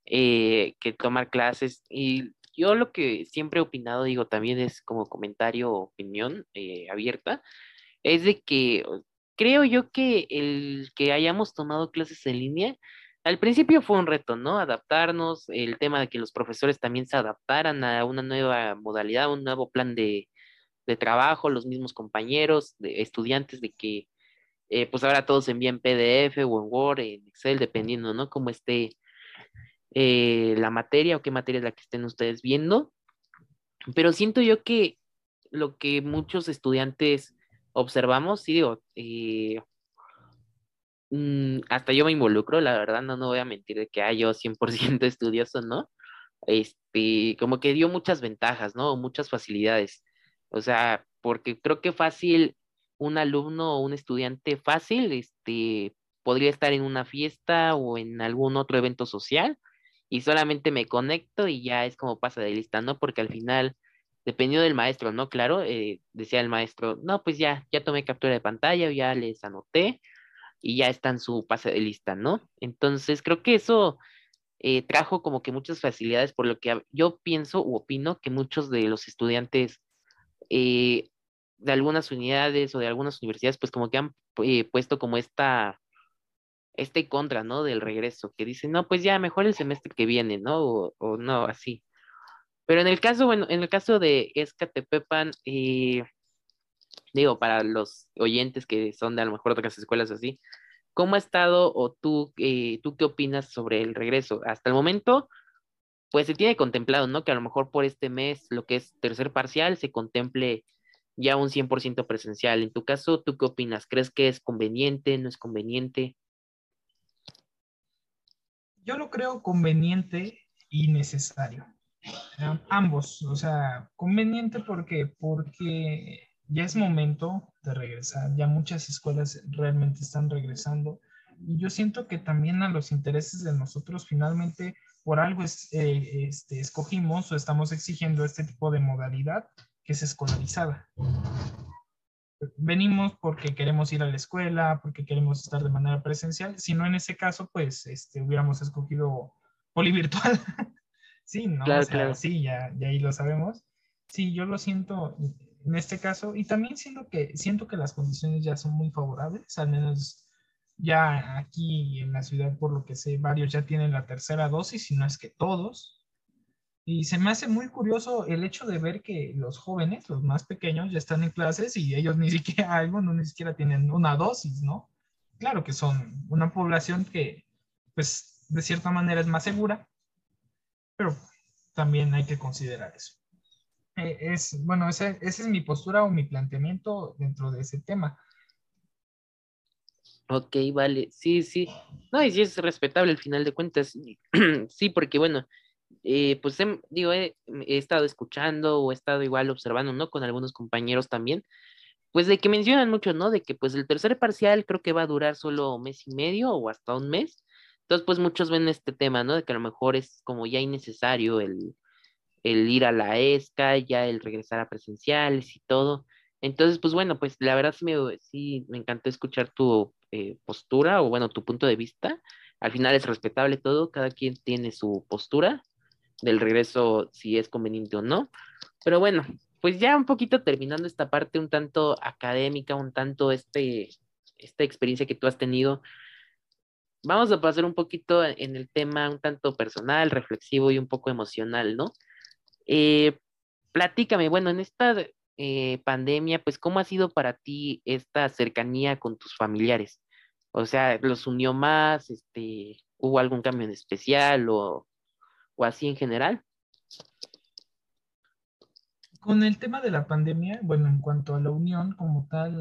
Eh, que tomar clases y yo lo que siempre he opinado, digo, también es como comentario opinión eh, abierta, es de que creo yo que el que hayamos tomado clases en línea, al principio fue un reto, ¿no? Adaptarnos, el tema de que los profesores también se adaptaran a una nueva modalidad, un nuevo plan de, de trabajo, los mismos compañeros, de estudiantes, de que eh, pues ahora todos envían PDF o en Word, en Excel, dependiendo, ¿no? Cómo esté eh, la materia o qué materia es la que estén ustedes viendo. Pero siento yo que lo que muchos estudiantes observamos, sí digo, eh, mm, hasta yo me involucro, la verdad, no, no voy a mentir de que hay yo 100% estudioso, ¿no? Este, como que dio muchas ventajas, ¿no? Muchas facilidades. O sea, porque creo que fácil, un alumno o un estudiante fácil, este, podría estar en una fiesta o en algún otro evento social y solamente me conecto y ya es como pasa de lista, ¿no? Porque al final, dependiendo del maestro, ¿no? Claro, eh, decía el maestro, no, pues ya, ya tomé captura de pantalla, ya les anoté y ya está en su pase de lista, ¿no? Entonces, creo que eso eh, trajo como que muchas facilidades, por lo que yo pienso u opino que muchos de los estudiantes eh, de algunas unidades o de algunas universidades, pues como que han eh, puesto como esta, este contra, ¿no? Del regreso, que dicen, no, pues ya mejor el semestre que viene, ¿no? O, no, así. Pero en el caso, bueno, en el caso de Escatepepan, eh, digo, para los oyentes que son de a lo mejor otras escuelas así, ¿cómo ha estado o tú, tú qué opinas sobre el regreso? Hasta el momento, pues se tiene contemplado, ¿no? Que a lo mejor por este mes, lo que es tercer parcial, se contemple ya un 100% presencial. En tu caso, ¿tú qué opinas? ¿Crees que es conveniente, no es conveniente? Yo lo creo conveniente y necesario. Ambos, o sea, conveniente porque porque ya es momento de regresar, ya muchas escuelas realmente están regresando y yo siento que también a los intereses de nosotros finalmente por algo es, eh, este, escogimos o estamos exigiendo este tipo de modalidad que es escolarizada. Venimos porque queremos ir a la escuela, porque queremos estar de manera presencial. Si no, en ese caso, pues este, hubiéramos escogido polivirtual. sí, ¿no? Claro, claro. Sí, ya, ya ahí lo sabemos. Sí, yo lo siento en este caso y también siento que, siento que las condiciones ya son muy favorables, al menos ya aquí en la ciudad, por lo que sé, varios ya tienen la tercera dosis, si no es que todos. Y se me hace muy curioso el hecho de ver que los jóvenes, los más pequeños, ya están en clases y ellos ni siquiera, algunos ni siquiera tienen una dosis, ¿no? Claro que son una población que, pues, de cierta manera es más segura, pero también hay que considerar eso. Eh, es, bueno, esa, esa es mi postura o mi planteamiento dentro de ese tema. Ok, vale, sí, sí. No, y sí es respetable al final de cuentas. sí, porque bueno, eh, pues digo, he, estado escuchando o he estado igual observando, ¿no? Con algunos compañeros también, pues de que mencionan mucho, ¿no? De que pues el tercer parcial creo que va a durar solo mes y medio o hasta un mes. Entonces, pues muchos ven este tema, ¿no? De que a lo mejor es como ya innecesario el, el ir a la ESCA, ya el regresar a presenciales y todo. Entonces, pues bueno, pues la verdad sí me, sí me encantó escuchar tu eh, postura o bueno, tu punto de vista al final es respetable todo, cada quien tiene su postura del regreso, si es conveniente o no. Pero bueno, pues ya un poquito terminando esta parte un tanto académica, un tanto este, esta experiencia que tú has tenido, vamos a pasar un poquito en el tema un tanto personal, reflexivo y un poco emocional, ¿no? Eh, platícame, bueno, en esta eh, pandemia, pues, ¿cómo ha sido para ti esta cercanía con tus familiares? O sea, ¿los unió más? Este, ¿Hubo algún cambio en especial o, o así en general? Con el tema de la pandemia, bueno, en cuanto a la unión como tal,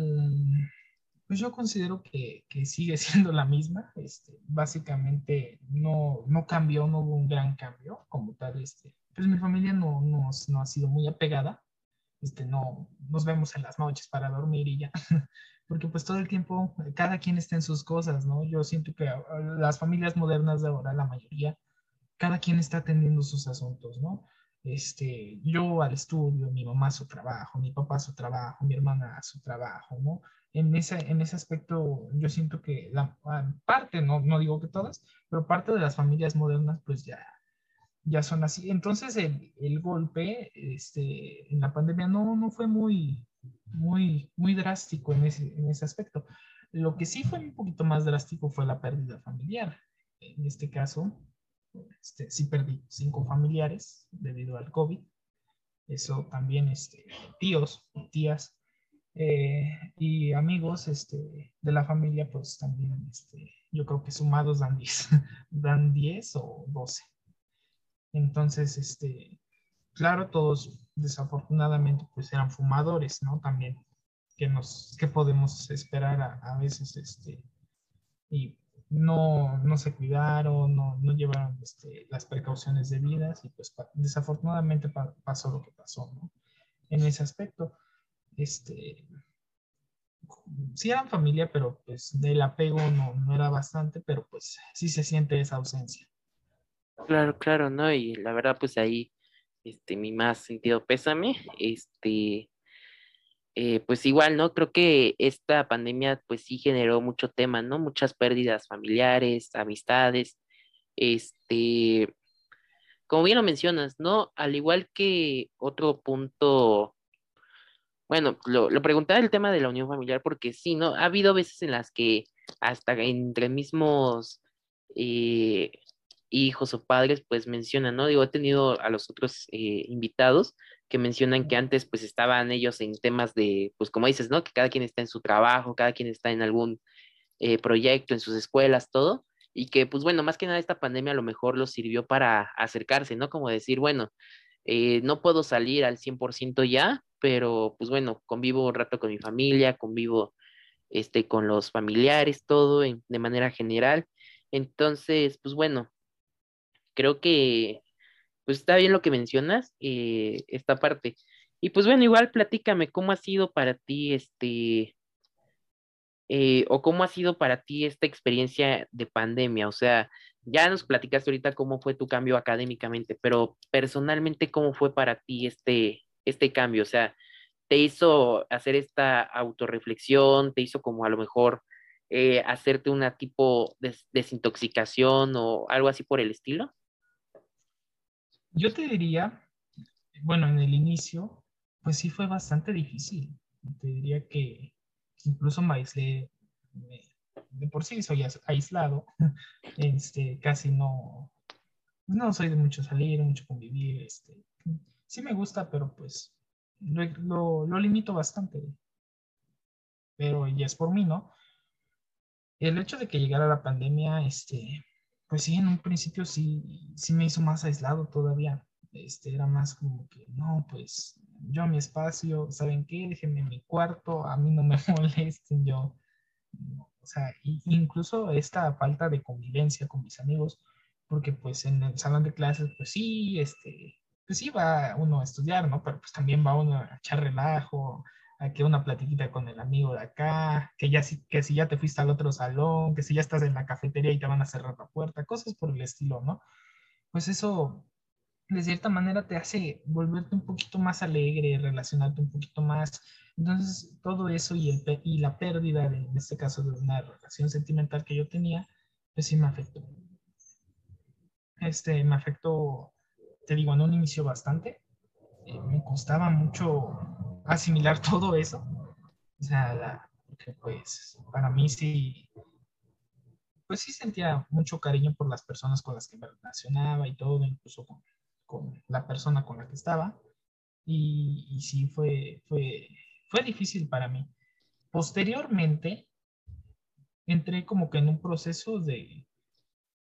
pues yo considero que, que sigue siendo la misma. Este, básicamente no, no cambió, no hubo un gran cambio como tal. Este, pues mi familia no, no, no ha sido muy apegada. Este, no nos vemos en las noches para dormir y ya. porque pues todo el tiempo cada quien está en sus cosas, ¿no? Yo siento que las familias modernas de ahora, la mayoría, cada quien está atendiendo sus asuntos, ¿no? Este, yo al estudio, mi mamá a su trabajo, mi papá a su trabajo, mi hermana a su trabajo, ¿no? En ese, en ese aspecto yo siento que la ah, parte, no, no digo que todas, pero parte de las familias modernas pues ya, ya son así. Entonces el, el golpe este, en la pandemia no, no fue muy, muy, muy drástico en ese, en ese aspecto. Lo que sí fue un poquito más drástico fue la pérdida familiar. En este caso, este, sí perdí cinco familiares debido al COVID. Eso también, este, tíos, tías eh, y amigos este, de la familia, pues también, este, yo creo que sumados dan 10, dan 10 o 12. Entonces, este, claro, todos desafortunadamente pues eran fumadores, ¿no? También, que nos, que podemos esperar a, veces, este, y no, no se cuidaron, no, no llevaron este, las precauciones debidas y pues desafortunadamente pasó lo que pasó, ¿no? En ese aspecto, este, sí eran familia, pero pues del apego no, no era bastante, pero pues sí se siente esa ausencia. Claro, claro, ¿no? Y la verdad, pues ahí este, mi más sentido pésame, este, eh, pues igual, ¿no? Creo que esta pandemia, pues sí generó mucho tema, ¿no? Muchas pérdidas familiares, amistades, este, como bien lo mencionas, ¿no? Al igual que otro punto, bueno, lo, lo preguntaba el tema de la unión familiar porque sí, ¿no? Ha habido veces en las que hasta entre mismos eh, hijos o padres, pues mencionan, ¿no? Digo, he tenido a los otros eh, invitados que mencionan que antes pues estaban ellos en temas de, pues como dices, ¿no? Que cada quien está en su trabajo, cada quien está en algún eh, proyecto, en sus escuelas, todo, y que pues bueno, más que nada esta pandemia a lo mejor los sirvió para acercarse, ¿no? Como decir, bueno, eh, no puedo salir al 100% ya, pero pues bueno, convivo un rato con mi familia, convivo este, con los familiares, todo de manera general. Entonces, pues bueno, creo que pues está bien lo que mencionas, eh, esta parte. Y pues bueno, igual platícame cómo ha sido para ti este, eh, o cómo ha sido para ti esta experiencia de pandemia. O sea, ya nos platicaste ahorita cómo fue tu cambio académicamente, pero personalmente, ¿cómo fue para ti este, este cambio? O sea, ¿te hizo hacer esta autorreflexión? ¿Te hizo como a lo mejor eh, hacerte una tipo de desintoxicación o algo así por el estilo? Yo te diría, bueno, en el inicio, pues sí fue bastante difícil. Te diría que incluso me aislé, de por sí soy aislado, este, casi no, no soy de mucho salir, mucho convivir, este, sí me gusta, pero pues lo, lo limito bastante. Pero ya es por mí, ¿no? El hecho de que llegara la pandemia, este, pues sí, en un principio sí, sí me hizo más aislado todavía. Este, era más como que, no, pues yo a mi espacio, ¿saben qué? Déjenme en mi cuarto, a mí no me molesten, yo, o sea, incluso esta falta de convivencia con mis amigos, porque pues en el salón de clases, pues sí, este, pues sí va uno a estudiar, ¿no? Pero pues también va uno a echar relajo, que una platiquita con el amigo de acá, que ya si, que si ya te fuiste al otro salón, que si ya estás en la cafetería y te van a cerrar la puerta, cosas por el estilo, ¿no? Pues eso de cierta manera te hace volverte un poquito más alegre, relacionarte un poquito más. Entonces, todo eso y, el, y la pérdida, de, en este caso, de una relación sentimental que yo tenía, pues sí me afectó. Este, me afectó, te digo, en un inicio bastante. Eh, me costaba mucho asimilar todo eso. O sea, pues para mí sí, pues sí sentía mucho cariño por las personas con las que me relacionaba y todo, incluso con, con la persona con la que estaba. Y, y sí, fue, fue, fue difícil para mí. Posteriormente, entré como que en un proceso de,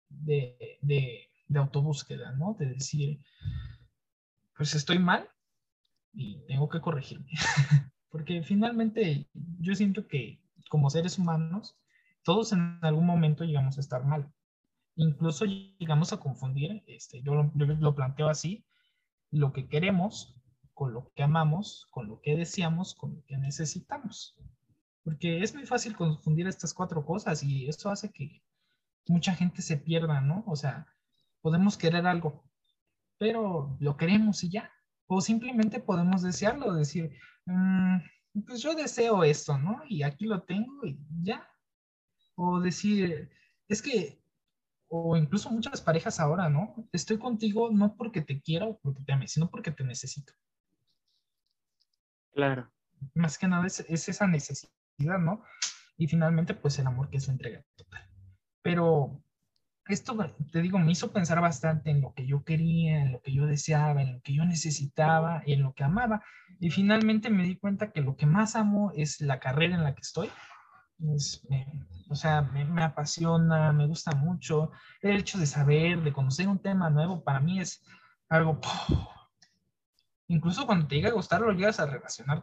de, de, de autobúsqueda, ¿no? De decir, pues estoy mal y tengo que corregirme. Porque finalmente yo siento que como seres humanos, todos en algún momento llegamos a estar mal. Incluso llegamos a confundir, este, yo, yo lo planteo así, lo que queremos con lo que amamos, con lo que deseamos, con lo que necesitamos. Porque es muy fácil confundir estas cuatro cosas y eso hace que mucha gente se pierda, ¿no? O sea, podemos querer algo, pero lo queremos y ya. O simplemente podemos desearlo, decir, mm, pues yo deseo esto, ¿no? Y aquí lo tengo y ya. O decir, es que, o incluso muchas parejas ahora, ¿no? Estoy contigo no porque te quiero o porque te ame, sino porque te necesito. Claro. Más que nada es, es esa necesidad ¿no? Y finalmente, pues el amor que es su entrega total. Pero esto, te digo, me hizo pensar bastante en lo que yo quería, en lo que yo deseaba, en lo que yo necesitaba, en lo que amaba. Y finalmente me di cuenta que lo que más amo es la carrera en la que estoy. o sea, me, me, apasiona, me gusta mucho. El hecho de saber, de conocer un tema nuevo, para mí es algo... Incluso cuando te llega a gustar, lo llegas a relacionar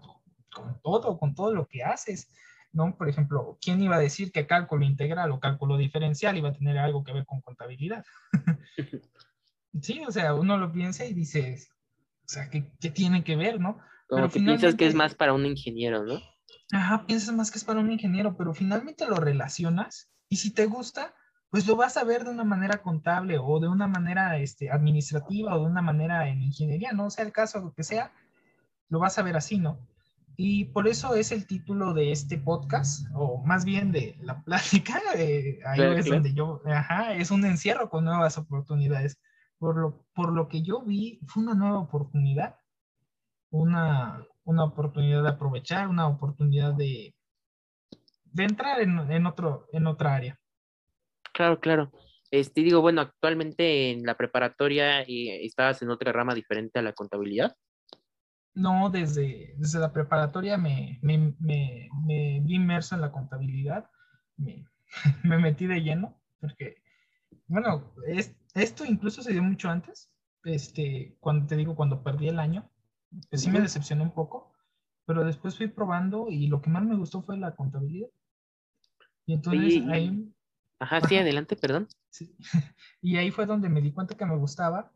con todo, con todo lo que haces. ¿No? Por ejemplo, ¿quién iba a decir que cálculo integral o cálculo diferencial iba a tener algo que ver con contabilidad? sí, o sea, uno lo piensa y dice, o sea, ¿qué, qué tiene que ver, no? Como pero que piensas que es más para un ingeniero, ¿no? Ajá, piensas más que es para un ingeniero, pero finalmente lo relacionas y si te gusta, pues lo vas a ver de una manera contable o de una manera este, administrativa o de una manera en ingeniería, no sea el caso que sea, lo vas a ver así, ¿no? Y por eso es el título de este podcast, o más bien de la plática, eh, ahí es donde yo, ajá, es un encierro con nuevas oportunidades. Por lo, por lo que yo vi, fue una nueva oportunidad, una, una oportunidad de aprovechar, una oportunidad de, de entrar en, en, otro, en otra área. Claro, claro. Este, digo, bueno, actualmente en la preparatoria eh, estabas en otra rama diferente a la contabilidad. No, desde, desde la preparatoria me, me, me, me, vi inmerso en la contabilidad, me, metí de lleno, porque, bueno, es, esto incluso se dio mucho antes, este, cuando te digo, cuando perdí el año, pues sí me decepcionó un poco, pero después fui probando y lo que más me gustó fue la contabilidad. Y entonces ahí... Ajá, sí, adelante, perdón. Sí. Y ahí fue donde me di cuenta que me gustaba,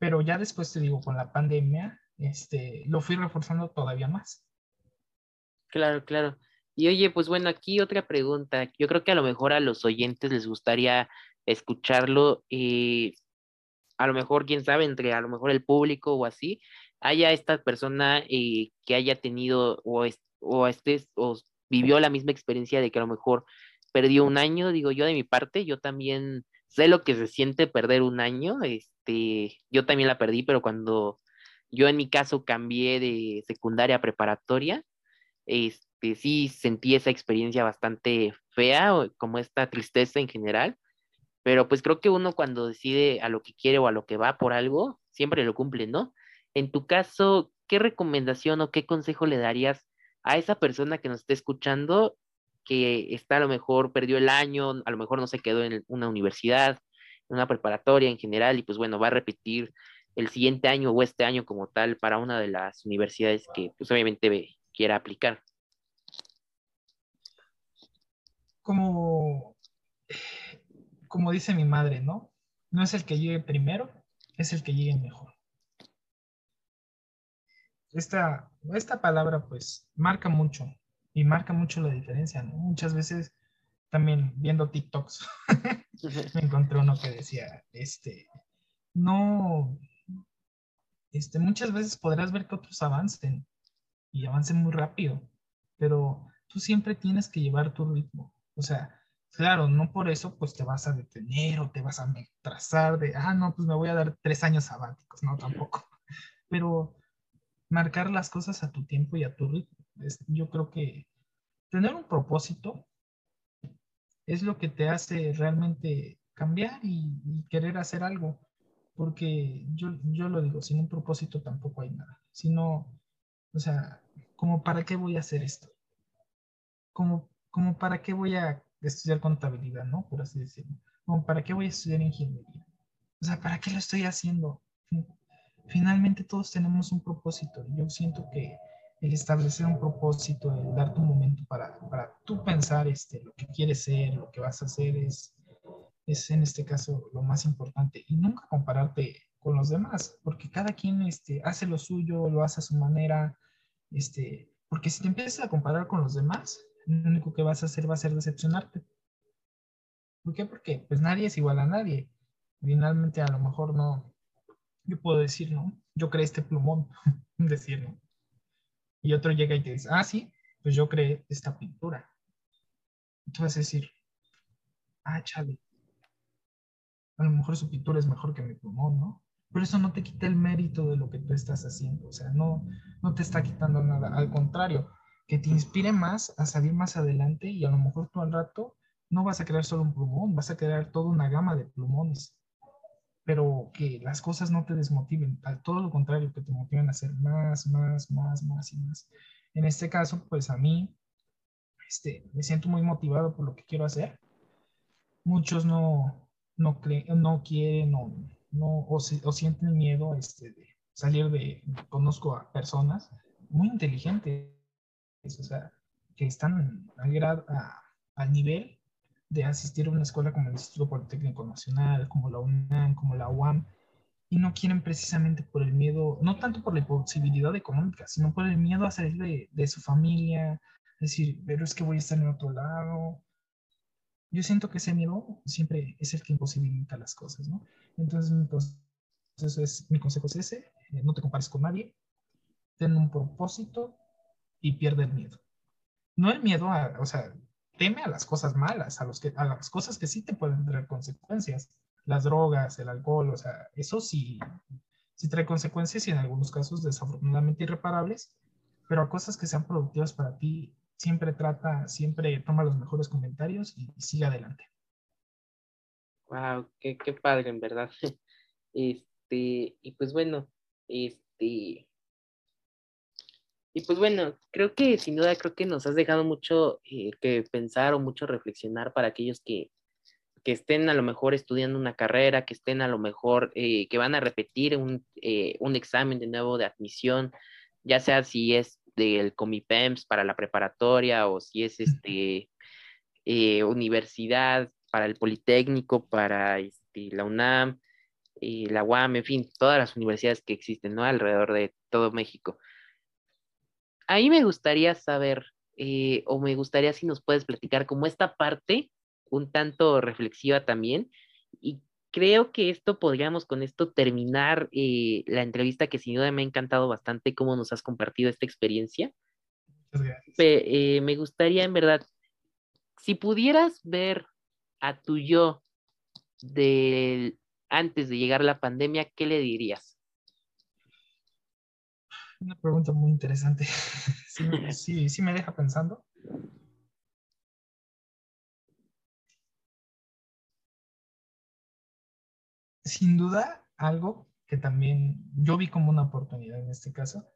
pero ya después te digo, con la pandemia, este, lo fui reforzando todavía más. Claro, claro. Y oye, pues bueno, aquí otra pregunta. Yo creo que a lo mejor a los oyentes les gustaría escucharlo y a lo mejor, quién sabe, entre a lo mejor el público o así, haya esta persona eh, que haya tenido o, o, este, o vivió la misma experiencia de que a lo mejor perdió un año. Digo, yo de mi parte, yo también sé lo que se siente perder un año. Este, yo también la perdí, pero cuando yo en mi caso cambié de secundaria a preparatoria. Este, sí sentí esa experiencia bastante fea, como esta tristeza en general, pero pues creo que uno cuando decide a lo que quiere o a lo que va por algo, siempre lo cumple, ¿no? En tu caso, ¿qué recomendación o qué consejo le darías a esa persona que nos esté escuchando que está a lo mejor perdió el año, a lo mejor no se quedó en una universidad, en una preparatoria en general y pues bueno, va a repetir el siguiente año o este año como tal para una de las universidades que pues obviamente quiera aplicar. Como, como dice mi madre, ¿no? No es el que llegue primero, es el que llegue mejor. Esta, esta palabra pues marca mucho y marca mucho la diferencia, ¿no? Muchas veces también viendo TikToks me encontré uno que decía, este, no, este, muchas veces podrás ver que otros avancen y avancen muy rápido, pero tú siempre tienes que llevar tu ritmo. O sea, claro, no por eso pues te vas a detener o te vas a trazar de, ah, no, pues me voy a dar tres años sabáticos, no, tampoco. Pero marcar las cosas a tu tiempo y a tu ritmo. yo creo que tener un propósito es lo que te hace realmente cambiar y, querer hacer algo. Porque yo, yo lo digo, sin un propósito tampoco hay nada. Sino, o sea, como para qué voy a hacer esto. Como, como para qué voy a estudiar contabilidad, ¿no? Por así decirlo. Como para qué voy a estudiar ingeniería. O sea, ¿para qué lo estoy haciendo? Finalmente todos tenemos un propósito. Yo siento que el establecer un propósito, el darte un momento para, para tú pensar este, lo que quieres ser, lo que vas a hacer, es, es en este caso lo más importante. Y nunca compararte con los demás, porque cada quien este, hace lo suyo, lo hace a su manera, este, porque si te empiezas a comparar con los demás, lo único que vas a hacer va a ser decepcionarte. ¿Por qué? Porque pues nadie es igual a nadie. Finalmente a lo mejor no, yo puedo decir, ¿no? Yo creé este plumón, decir, ¿no? Y otro llega y te dice, ah, sí, pues yo creé esta pintura. Y tú vas a decir, ah, chale, a lo mejor su pintura es mejor que mi plumón, ¿no? Pero eso no te quita el mérito de lo que tú estás haciendo, o sea, no, no te está quitando nada, al contrario, que te inspire más a salir más adelante y a lo mejor tú al rato no vas a crear solo un plumón, vas a crear toda una gama de plumones, pero que las cosas no te desmotiven, al todo lo contrario, que te motiven a hacer más, más, más, más y más. En este caso, pues a mí, este, me siento muy motivado por lo que quiero hacer. Muchos no, no, no quieren o, no, o, sienten miedo este, de salir de, conozco a personas muy inteligentes, o sea, que están al, al nivel de asistir a una escuela como el Instituto Politécnico Nacional, como la UNAM, como la UAM, y no quieren precisamente por el miedo, no tanto por la imposibilidad económica, sino por el miedo a salir de, de su familia, decir, pero es que voy a estar en otro lado, yo siento que ese miedo siempre es el que imposibilita las cosas, ¿no? Entonces, es, mi consejo es ese, eh, no te compares con nadie, ten un propósito y pierde el miedo. No el miedo a, o sea, teme a las cosas malas, a, los que, a las cosas que sí te pueden traer consecuencias, las drogas, el alcohol, o sea, eso sí, sí trae consecuencias y en algunos casos desafortunadamente irreparables, pero a cosas que sean productivas para ti, siempre trata, siempre toma los mejores comentarios y, sigue adelante. Wow, qué, qué padre, en verdad. Este, y pues bueno, este, y pues bueno, creo que sin duda, creo que nos has dejado mucho eh, que pensar o mucho reflexionar para aquellos que, que, estén a lo mejor estudiando una carrera, que estén a lo mejor, eh, que van a repetir un, eh, un, examen de nuevo de admisión, ya sea si es del Comipems para la preparatoria o si es este, eh, universidad para el Politécnico, para este, la UNAM, y la UAM, en fin, todas las universidades que existen, ¿no? Alrededor de todo México. Ahí me gustaría saber, eh, o me gustaría si nos puedes platicar como esta parte un tanto reflexiva también, y creo que esto podríamos con esto terminar eh, la entrevista que sin duda me ha encantado bastante cómo nos has compartido esta experiencia. Eh, me gustaría en verdad, si pudieras ver a tu yo de antes de llegar la pandemia, ¿qué le dirías? Una pregunta muy interesante. sí, sí me deja pensando. Sin duda, algo que también yo vi como una oportunidad en este caso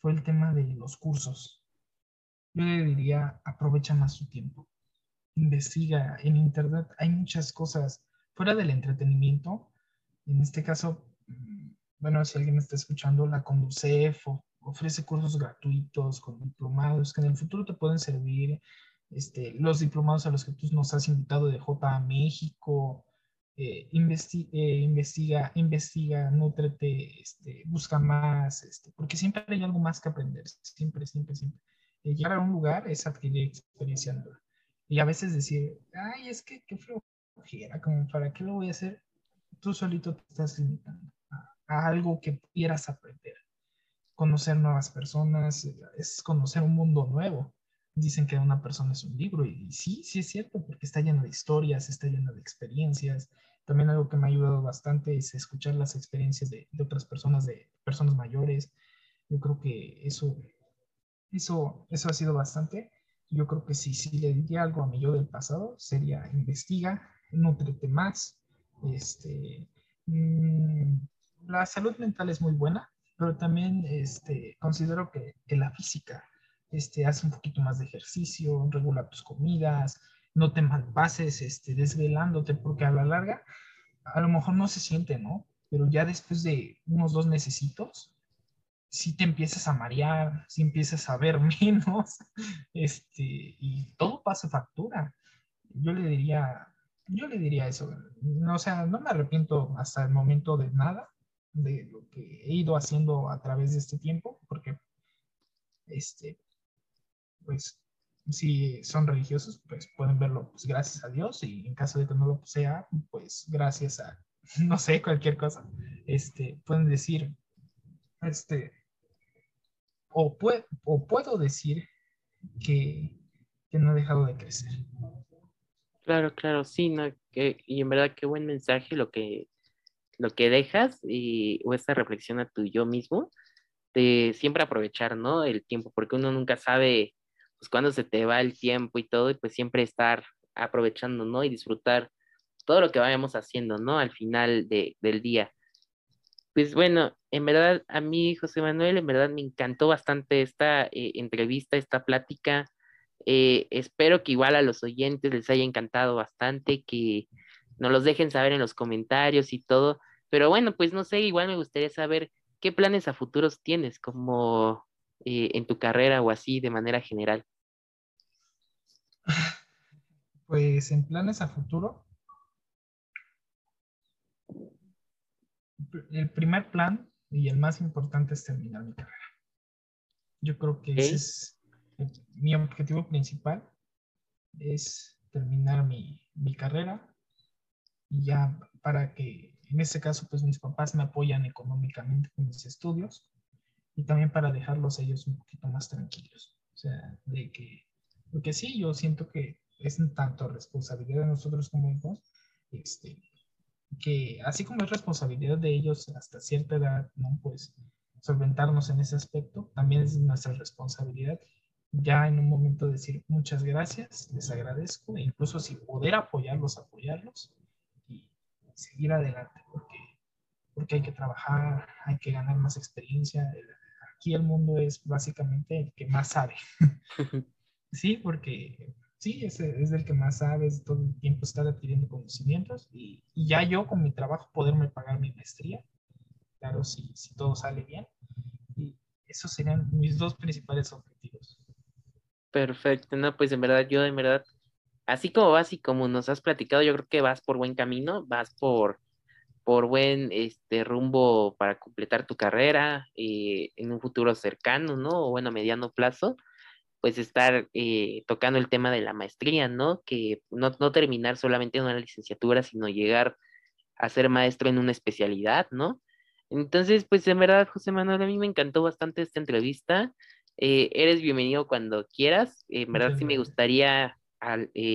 fue el tema de los cursos. Yo le diría, aprovecha más su tiempo. Investiga en Internet. Hay muchas cosas fuera del entretenimiento. En este caso, bueno, si alguien está escuchando, la Conducef ofrece cursos gratuitos con diplomados que en el futuro te pueden servir. Este, los diplomados a los que tú nos has invitado de J México, eh, eh, investiga, investiga, nutrete, este, busca más, este, porque siempre hay algo más que aprender, siempre, siempre, siempre. Eh, llegar a un lugar es adquirir experiencia nueva. Y a veces decir, ay, es que qué flojera, para qué lo voy a hacer, tú solito te estás limitando a, algo que quieras aprender. Conocer nuevas personas, es conocer un mundo nuevo. Dicen que una persona es un libro y sí, sí es cierto, porque está lleno de historias, está lleno de experiencias. También algo que me ha ayudado bastante es escuchar las experiencias de, otras personas, de personas mayores. Yo creo que eso, eso, eso ha sido bastante. Yo creo que si, si le diría algo a mi yo del pasado, sería investiga, nutrete más. Este, mm, la salud mental es muy buena, pero también este, considero que, que la física este, haz un poquito más de ejercicio, regula tus comidas, no te malpases este, desvelándote, porque a la larga a lo mejor no se siente, ¿no? Pero ya después de unos dos necesitos, si te empiezas a marear, si empiezas a ver menos, este, y todo pasa factura. Yo le diría, yo le diría eso. No, o sea, no me arrepiento hasta el momento de nada de lo que he ido haciendo a través de este tiempo, porque este, pues si son religiosos, pues pueden verlo pues, gracias a Dios y en caso de que no lo sea, pues gracias a, no sé, cualquier cosa, este, pueden decir, este, o, o puedo decir que, que, no he dejado de crecer. Claro, claro, sí, no, que, y en verdad qué buen mensaje lo que, lo que dejas y, o esta reflexión a tu yo mismo, de siempre aprovechar, ¿no? El tiempo, porque uno nunca sabe pues cuando se te va el tiempo y todo, y pues siempre estar aprovechando, ¿no? Y disfrutar todo lo que vayamos haciendo, ¿no? Al final del día. Pues bueno, en verdad, a mí, José Manuel, en verdad me encantó bastante esta eh, entrevista, esta plática. Eh, espero que igual a los oyentes les haya encantado bastante, que nos los dejen saber en los comentarios y todo. Pero bueno, pues no sé, igual me gustaría saber qué planes a futuros tienes, como eh, en tu carrera o así de manera general? Pues en planes a futuro, el primer plan y el más importante es terminar mi carrera. Yo creo que ese es mi objetivo principal, es terminar mi, mi carrera y ya para que en este caso pues mis papás me apoyan económicamente con mis estudios y también para dejarlos ellos un poquito más tranquilos. O sea, de que, porque sí, yo siento que es tanto responsabilidad de nosotros como hijos, este, que así como es responsabilidad de ellos hasta cierta edad, ¿no? Pues solventarnos en ese aspecto, también es nuestra responsabilidad ya en un momento decir muchas gracias, les agradezco, e incluso si poder apoyarlos, apoyarlos y seguir adelante, porque, porque hay que trabajar, hay que ganar más experiencia, aquí el mundo es básicamente el que más sabe. sí, porque sí, es, es el que más sabe, es todo el tiempo estar adquiriendo conocimientos y, ya yo con mi trabajo poderme pagar mi maestría, claro, si, si todo sale bien. Y esos serían mis dos principales objetivos. Perfecto, no, pues en verdad, yo en verdad, así como vas y como nos has platicado, yo creo que vas por buen camino, vas por por buen este, rumbo para completar tu carrera eh, en un futuro cercano, ¿no? O bueno, a mediano plazo, pues estar eh, tocando el tema de la maestría, ¿no? Que no, no terminar solamente en una licenciatura, sino llegar a ser maestro en una especialidad, ¿no? Entonces, pues en verdad, José Manuel, a mí me encantó bastante esta entrevista. Eh, eres bienvenido cuando quieras. En verdad, sí me gustaría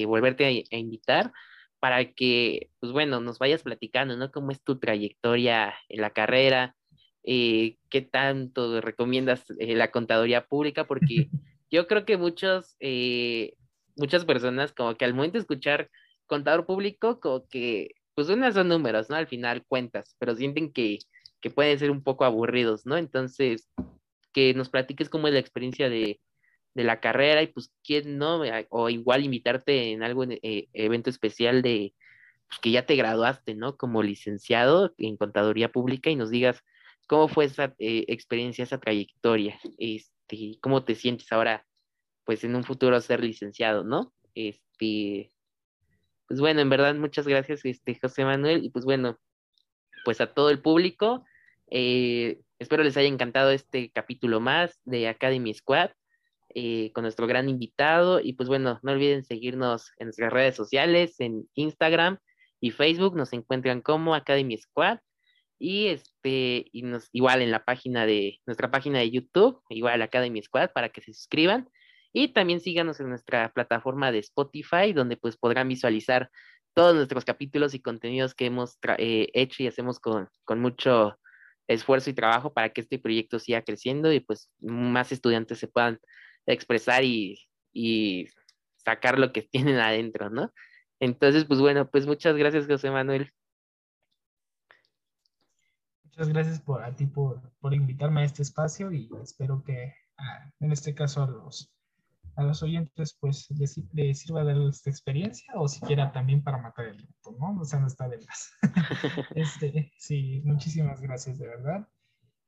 volverte a, invitar para que, pues bueno, nos vayas platicando, ¿no? ¿Cómo es tu trayectoria en la carrera? Eh, ¿Qué tanto recomiendas eh, la contaduría pública? Porque yo creo que muchos, eh, muchas personas como que al momento de escuchar contador público, como que, pues unas son números, ¿no? Al final cuentas, pero sienten que, que pueden ser un poco aburridos, ¿no? Entonces, que nos platiques cómo es la experiencia de, de la carrera y pues quién no, o igual invitarte en algún eh, evento especial de pues, que ya te graduaste, ¿no? Como licenciado en contaduría pública y nos digas cómo fue esa eh, experiencia, esa trayectoria, cómo te sientes ahora, pues en un futuro ser licenciado, ¿no? Este, pues bueno, en verdad muchas gracias, este, José Manuel, y pues bueno, pues a todo el público, eh, espero les haya encantado este capítulo más de Academy Squad. Eh, con nuestro gran invitado. Y pues bueno, no olviden seguirnos en nuestras redes sociales, en Instagram y Facebook, nos encuentran como Academy Squad. Y este, y nos, igual en la página de, nuestra página de YouTube, igual Academy Squad, para que se suscriban. Y también síganos en nuestra plataforma de Spotify, donde pues podrán visualizar todos nuestros capítulos y contenidos que hemos eh, hecho y hacemos con, con mucho esfuerzo y trabajo para que este proyecto siga creciendo y pues más estudiantes se puedan expresar y, y sacar lo que tienen adentro, ¿no? Entonces, pues bueno, pues muchas gracias, José Manuel. Muchas gracias por, a ti por, por invitarme a este espacio y espero que ah, en este caso a los, a los oyentes pues les, sirva de esta experiencia o siquiera también para matar el tiempo, ¿no? O sea, no está de más. este, sí, muchísimas gracias de verdad.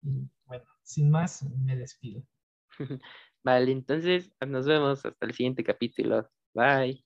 Y bueno, sin más, me despido. Vale, entonces nos vemos hasta el siguiente capítulo. Bye.